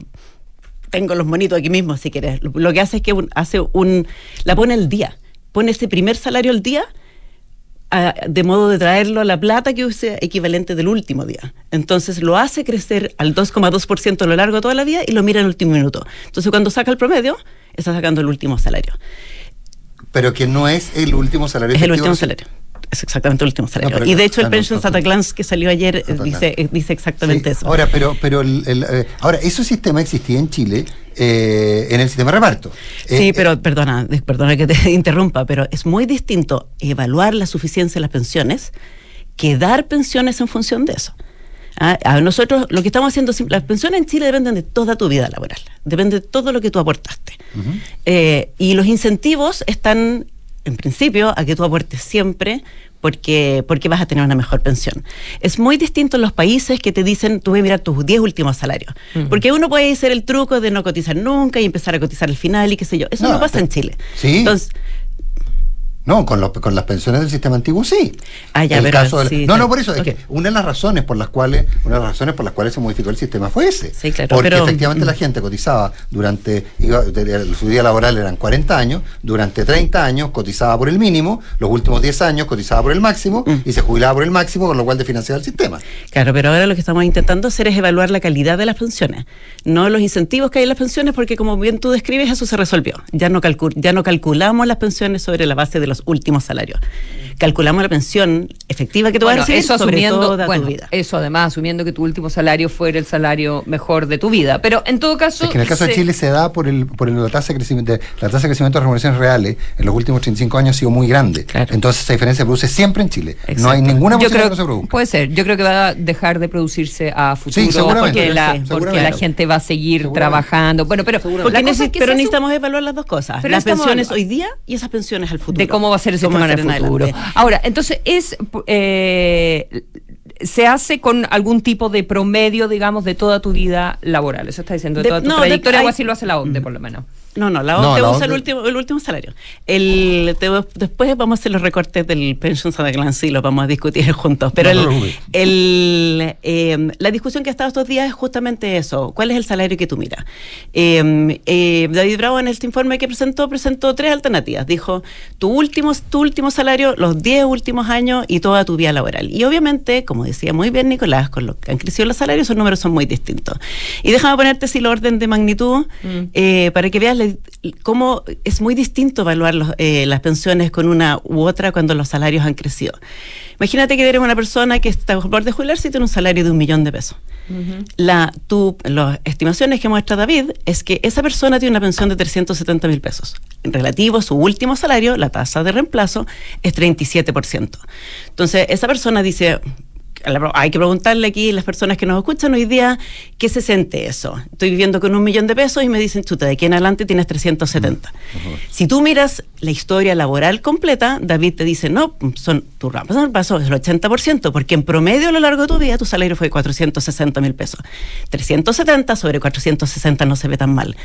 tengo los monitos aquí mismo, si quieres. Lo, lo que hace es que un- hace un, la pone al día. Pone ese primer salario al día a- de modo de traerlo a la plata que use equivalente del último día. Entonces lo hace crecer al 2,2% a lo largo de toda la vida y lo mira en el último minuto. Entonces cuando saca el promedio, está sacando el último salario. Pero que no es el último salario. Es el último salario. Es exactamente el último salario. y de hecho el a Glance que salió ayer eh, dice, dice exactamente eso. Ahora, pero, pero el, el, eh, ahora, ese sistema existía en Chile eh, en el sistema de reparto. Sí, Eh, pero perdona, perdona que te [laughs] interrumpa, pero es muy distinto evaluar la suficiencia de las pensiones que dar pensiones en función de eso. Ah, a nosotros lo que estamos haciendo, las pensiones en Chile dependen de toda tu vida laboral, depende de todo lo que tú aportaste. Y los incentivos están, en principio, a que tú aportes siempre porque, porque vas a tener una mejor pensión. Es muy distinto en los países que te dicen, tú voy a mirar tus 10 últimos salarios. Porque uno puede hacer el truco de no cotizar nunca y empezar a cotizar al final y qué sé yo. Eso no, No, pasa en Chile. Sí. Entonces, No, con, los- con las pensiones del sistema antiguo sí. Ah, ya, El pero caso del- sí, no, no, por eso. Es que una de las razones por las cuales, una de las razones por las cuales se modificó el sistema fue ese. Sí, claro, Porque pero- efectivamente la gente cotizaba durante, iba- su día laboral eran 40 años, durante 30 años cotizaba por el mínimo, los últimos 10 años cotizaba por el máximo Mm. y se jubilaba por el máximo, con lo cual desfinanciaba el sistema. Claro, pero ahora lo que estamos intentando hacer es evaluar la calidad de las pensiones, no los incentivos que hay en las pensiones, porque como bien tú describes, eso se resolvió. Ya no, calcu- ya no calculamos las pensiones sobre la base de los últimos salarios. Calculamos la pensión efectiva que tú Bueno, vas a recibir eso sobre asumiendo, toda bueno, tu vida. eso además asumiendo que tu último salario fuera el salario mejor de tu vida. Pero en todo caso, Es que en el caso de Chile se da por, el, por el- la tasa de crecimiento, la tasa de crecimiento de remuneraciones reales en los últimos 35 años ha sido muy grande. Entonces esa diferencia se produce siempre en Chile. No hay ninguna yo posibilidad creo que no se produzca. puede ser. Yo creo que va a dejar de producirse a futuro seguramente, porque, la, sí, porque seguramente. la gente va a seguir trabajando. Bueno, pero Porque es que pero necesitamos evaluar las dos cosas, Pero las pensiones hoy día y esas pensiones al futuro. de cómo va a ser el sistema en el futuro. Ahora, entonces es eh, se hace con algún tipo de promedio, digamos, de toda tu vida laboral. Eso está diciendo de, De- toda tu no, de- trayectoria, o hay- así lo hace la OCDE, por lo menos. No, no, la No, OCDE la usa el último, el último salario. El, te- después vamos a hacer los recortes del Pensions at a Glance y los vamos a discutir [laughs] juntos. Pero No, el, eh, la discusión que ha estado estos días es justamente eso. ¿Cuál es el salario que tú miras? Eh, eh, David Bravo en este informe que presentó, presentó tres alternativas. Dijo, tu último, tu último salario, los 10 últimos años y toda tu vida laboral. Y obviamente, como decía muy bien Nicolás, con lo que han crecido los salarios, esos números son muy distintos. Y déjame ponerte así el orden de magnitud eh, para que veas la- cómo es muy distinto evaluar los, eh, las pensiones con una u otra cuando los salarios han crecido. Imagínate que eres una persona que está a borde de jubilarse y tiene un salario de un millón de pesos. La, tu, las estimaciones que muestra David es que esa persona tiene una pensión de 370 mil pesos. En relativo a su último salario, la tasa de reemplazo es 37%. Entonces, esa persona dice, hay que preguntarle aquí a las personas que nos escuchan hoy día, ¿qué se siente eso? Estoy viviendo con un millón de pesos y me dicen, chuta, de aquí en adelante tienes 370. Si tú miras la historia laboral completa, David te dice, no, son tu paso es el 80%, porque en promedio a lo largo de tu vida tu salario fue 460 mil pesos. 370 sobre 460 no se ve tan mal.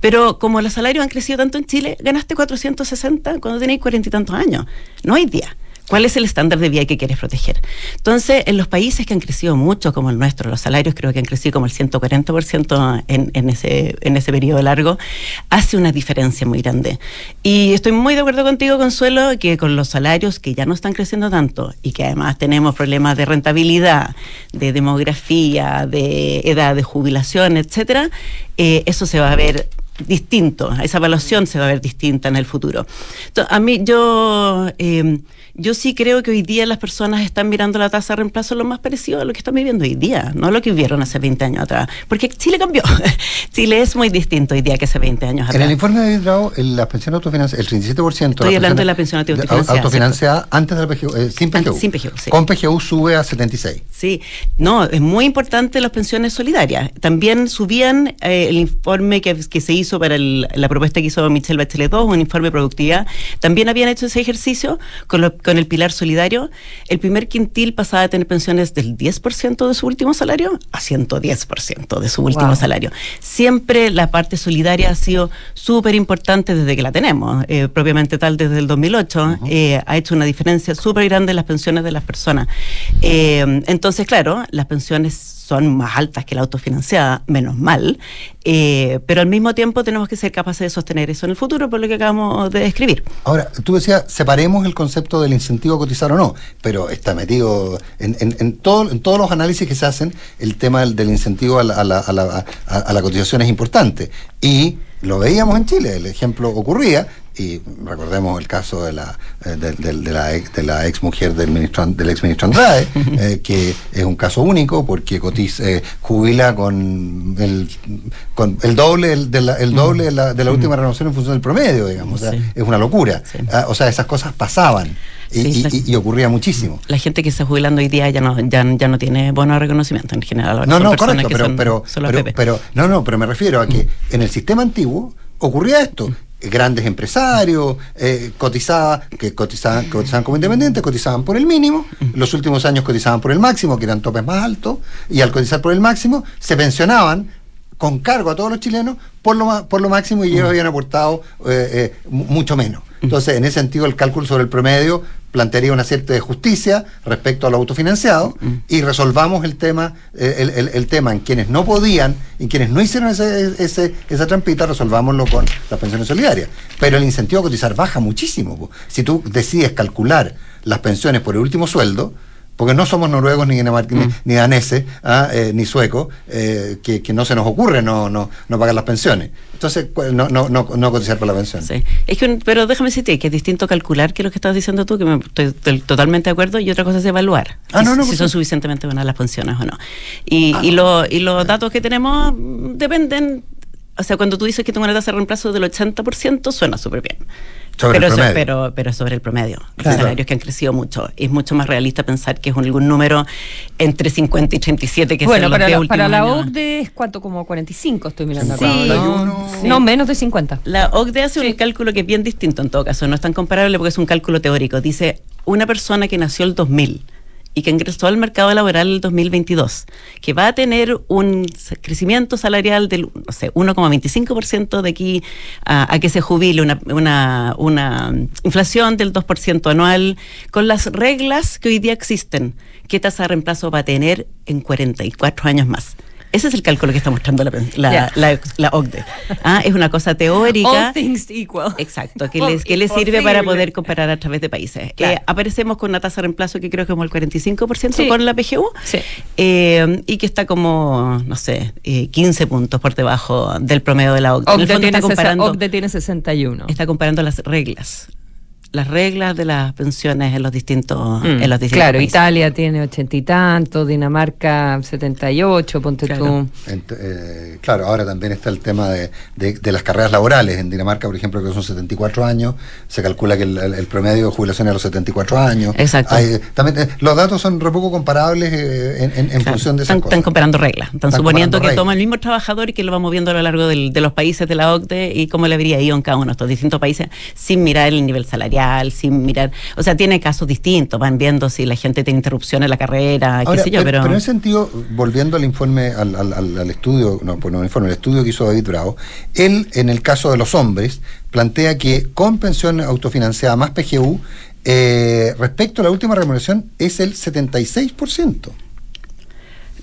Pero como los salarios han crecido tanto en Chile, ganaste 460 cuando tenéis cuarenta y tantos años. No hay día. ¿Cuál es el estándar de vida que quieres proteger? Entonces, en los países que han crecido mucho, como el nuestro, los salarios creo que han crecido como el 140% en, en, ese, en ese periodo largo, hace una diferencia muy grande. Y estoy muy de acuerdo contigo, Consuelo, que con los salarios que ya no están creciendo tanto y que además tenemos problemas de rentabilidad, de demografía, de edad de jubilación, etcétera, eh, eso se va a ver distinto, esa evaluación se va a ver distinta en el futuro. Entonces, a mí yo eh, yo sí creo que hoy día las personas están mirando la tasa de reemplazo lo más parecido a lo que están viviendo hoy día, no lo que vivieron hace 20 años atrás, porque Chile cambió. [laughs] Chile es muy distinto hoy día que hace 20 años En atrás. el informe de el- la pensión autofinanciada, el 37%. Estoy hablando de la pensión autofinanciada, Autofinanciada antes del PGU, eh, sin PGU. Sin PGU, sí. Con PGU sube a 76. Sí, no, es muy importante las pensiones solidarias. También subían eh, el informe que, que se hizo para el- la propuesta que hizo Michelle Bachelet II, un informe de productividad. También habían hecho ese ejercicio con, lo- con el pilar solidario. El primer quintil pasaba a tener pensiones del 10% de su último salario a 110% de su último Wow. salario. Siempre la parte solidaria ha sido súper importante desde que la tenemos, eh, propiamente tal desde el 2008. eh, ha hecho una diferencia súper grande en las pensiones de las personas. Eh, entonces, claro, las pensiones son más altas que la autofinanciada, menos mal, eh, pero al mismo tiempo tenemos que ser capaces de sostener eso en el futuro, por lo que acabamos de describir. Ahora, tú decías, separemos el concepto del incentivo a cotizar o no, pero está metido en, en, en, todo, en todos los análisis que se hacen, el tema del, del incentivo a la, a, la, a, la, a la cotización es importante. Y lo veíamos en Chile, el ejemplo ocurría, y recordemos el caso de la eh, de, de, de la, ex, de la ex mujer del ministro del ex ministro Andrade [laughs] eh, que es un caso único porque cotiza, eh, jubila con el con el doble el, de la, el doble de la, de la última renovación en función del promedio digamos o sea, sí. es una locura sí. ah, o sea esas cosas pasaban y, sí, y, y, ocurría muchísimo. La gente que está jubilando hoy día ya no, ya, ya no tiene bono de reconocimiento en general. No, no, correcto, pero, pero, pero, pero, no, no, pero me refiero a que en el sistema antiguo ocurría esto grandes empresarios, eh, cotizaban, que cotizaban, cotizaban como independientes, cotizaban por el mínimo, los últimos años cotizaban por el máximo, que eran topes más altos, y al cotizar por el máximo se pensionaban con cargo a todos los chilenos por lo, por lo máximo y ellos habían aportado eh, eh, mucho menos. Entonces, en ese sentido, el cálculo sobre el promedio plantearía una cierta justicia respecto al autofinanciado mm. y resolvamos el tema, eh, el, el, el, tema en quienes no podían, en quienes no hicieron ese, ese, esa trampita, resolvámoslo con las pensiones solidarias. Pero el incentivo a cotizar baja muchísimo. Si tú decides calcular las pensiones por el último sueldo, porque no somos noruegos ni, mm. ni, daneses ¿ah? eh, ni suecos, eh, que, que, no se nos ocurre no, no, no pagar las pensiones. Entonces, no, no, no, no cotizar por la pensión. Sí. Es que, pero déjame decirte que es distinto calcular que lo que estás diciendo tú, que me, estoy, totalmente de acuerdo, y otra cosa es evaluar ah, si, no, no, si son suficientemente buenas las pensiones o no. Y, ah, y, lo, y los datos que tenemos dependen, o sea, cuando tú dices que tengo una tasa de reemplazo del 80%, suena súper bien. Sobre pero, el promedio. pero, pero sobre el promedio. Claro. Los salarios que han crecido mucho. Es mucho más realista pensar que es un, algún número entre 50 y 37 que bueno, para, la, para la. OCDE es cuánto, como 45 estoy mirando acá. Sí, ¿no? Sí. no, menos de 50. La OCDE hace sí. un cálculo que es bien distinto en todo caso. No es tan comparable porque es un cálculo teórico. Dice, una persona que nació el 2000 y que ingresó al mercado laboral el 2022, que va a tener un crecimiento salarial del no sé, 1,25% de aquí a, a, que se jubile, una, una, una inflación del 2% anual, con las reglas que hoy día existen. ¿Qué tasa de reemplazo va a tener en 44 años más? Ese es el cálculo que está mostrando la, la, yeah. la, la OCDE. Ah, es una cosa teórica. All things equal. Exacto, que, [laughs] les, que les sirve para poder comparar a través de países. Claro. Eh, aparecemos con una tasa de reemplazo que creo que es como el 45% sí. con la PGU sí. eh, y que está como, no sé, eh, 15 puntos por debajo del promedio de la OCDE. OCDE, tiene, está comparando, OCDE tiene 61. Está comparando las reglas las reglas de las pensiones en los distintos, mm, en los distintos claro países. Italia tiene ochenta y tanto Dinamarca 78 ponte claro. tú. Ent eh, claro ahora también está el tema de, de, de, las carreras laborales. En Dinamarca por ejemplo que son 74 años se calcula que el, el, el promedio de jubilación es a los 74 años. Exacto. Hay, también eh, los datos son re poco comparables eh, en, en, en claro. función de esas están, cosas. están comparando reglas. Están, Están suponiendo que toma el mismo trabajador y que lo va moviendo a lo largo del, de los países de la OCDE y cómo le habría ido en cada uno de estos distintos países sin mirar el nivel salarial sin mirar o sea, tiene casos distintos, van viendo si la gente tiene interrupción en la carrera, Ahora, qué sé yo, pero... pero... en ese sentido, volviendo al informe, al, al, al estudio, no, pues no, el informe, el estudio que hizo David Bravo, él, en el caso de los hombres, plantea que con pensión autofinanciada más PGU, eh, respecto a la última remuneración, es el 76%.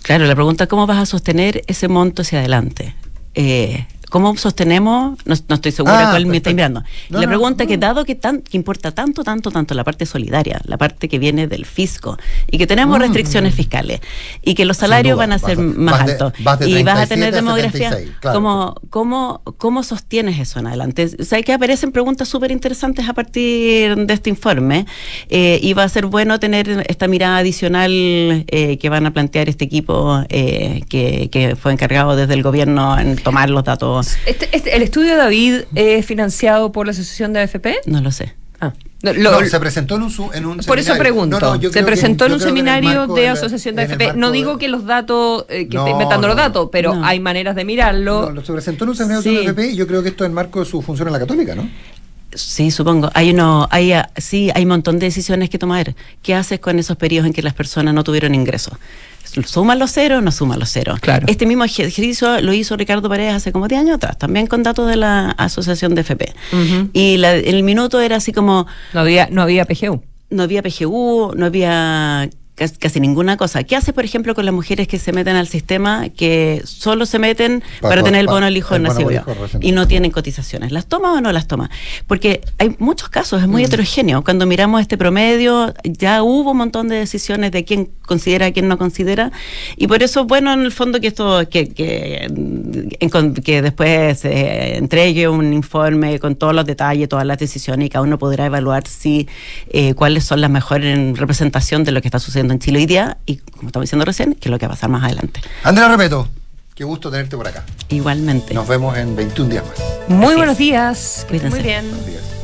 Claro, la pregunta es cómo vas a sostener ese monto hacia adelante. Eh, ¿Cómo sostenemos? No, no estoy segura ah, cuál me está mirando. No, la pregunta no, que dado que, tan, que importa tanto, tanto, tanto la parte solidaria, la parte que viene del fisco, y que tenemos mm. restricciones fiscales, y que los salarios duda, van a ser más altos, y vas a tener demografía, 76, claro, ¿cómo, cómo, ¿cómo sostienes eso en adelante? O sea, que aparecen preguntas súper interesantes a partir de este informe, eh, y va a ser bueno tener esta mirada adicional eh, que van a plantear este equipo eh, que, que fue encargado desde el gobierno en tomar los datos este, este, ¿El estudio David es financiado por la Asociación de AFP? No lo sé. Ah. No, lo, no, se presentó en un, en un Por eso pregunto. No, se presentó que, en un seminario de, la Asociación de AFP. No digo que los datos, eh, que esté inventando los datos, pero hay maneras de mirarlo. se presentó en un seminario sí. de AFP y yo creo que esto es en marco de su función en la Católica, ¿no? Sí, supongo. Hay uno, hay, sí, hay un montón de decisiones que tomar. ¿Qué haces con esos periodos en que las personas no tuvieron ingresos? ¿Suman los ceros o no suman los ceros? Claro. Este mismo ejercicio lo hizo Ricardo Paredes hace como 10 años atrás, también con datos de la Asociación de FP. Uh -huh. Y la, el minuto era así como... No había, no había PGU. No había PGU, no había casi, ninguna cosa. ¿Qué hace, por ejemplo, con las mujeres que se meten al sistema que solo se meten Pa- para pa- tener el bono hijo bono nacido y no tienen cotizaciones? ¿Las toma o no las toma? Porque hay muchos casos, es muy heterogéneo. Cuando miramos este promedio, ya hubo un montón de decisiones de quién considera, quién no considera, y por eso, bueno, en el fondo que esto, que, que, que después se entregue un informe con todos los detalles, todas las decisiones, y cada uno podrá evaluar si eh, cuáles son las mejores en representación de lo que está sucediendo en Chile hoy día, y como estamos diciendo recién, que es lo que va a pasar más adelante. Andrea Repeto, qué gusto tenerte por acá. Igualmente. Nos vemos en 21 días más. Muy buenos días. que estén Muy Cuídense. bien. Buenos días.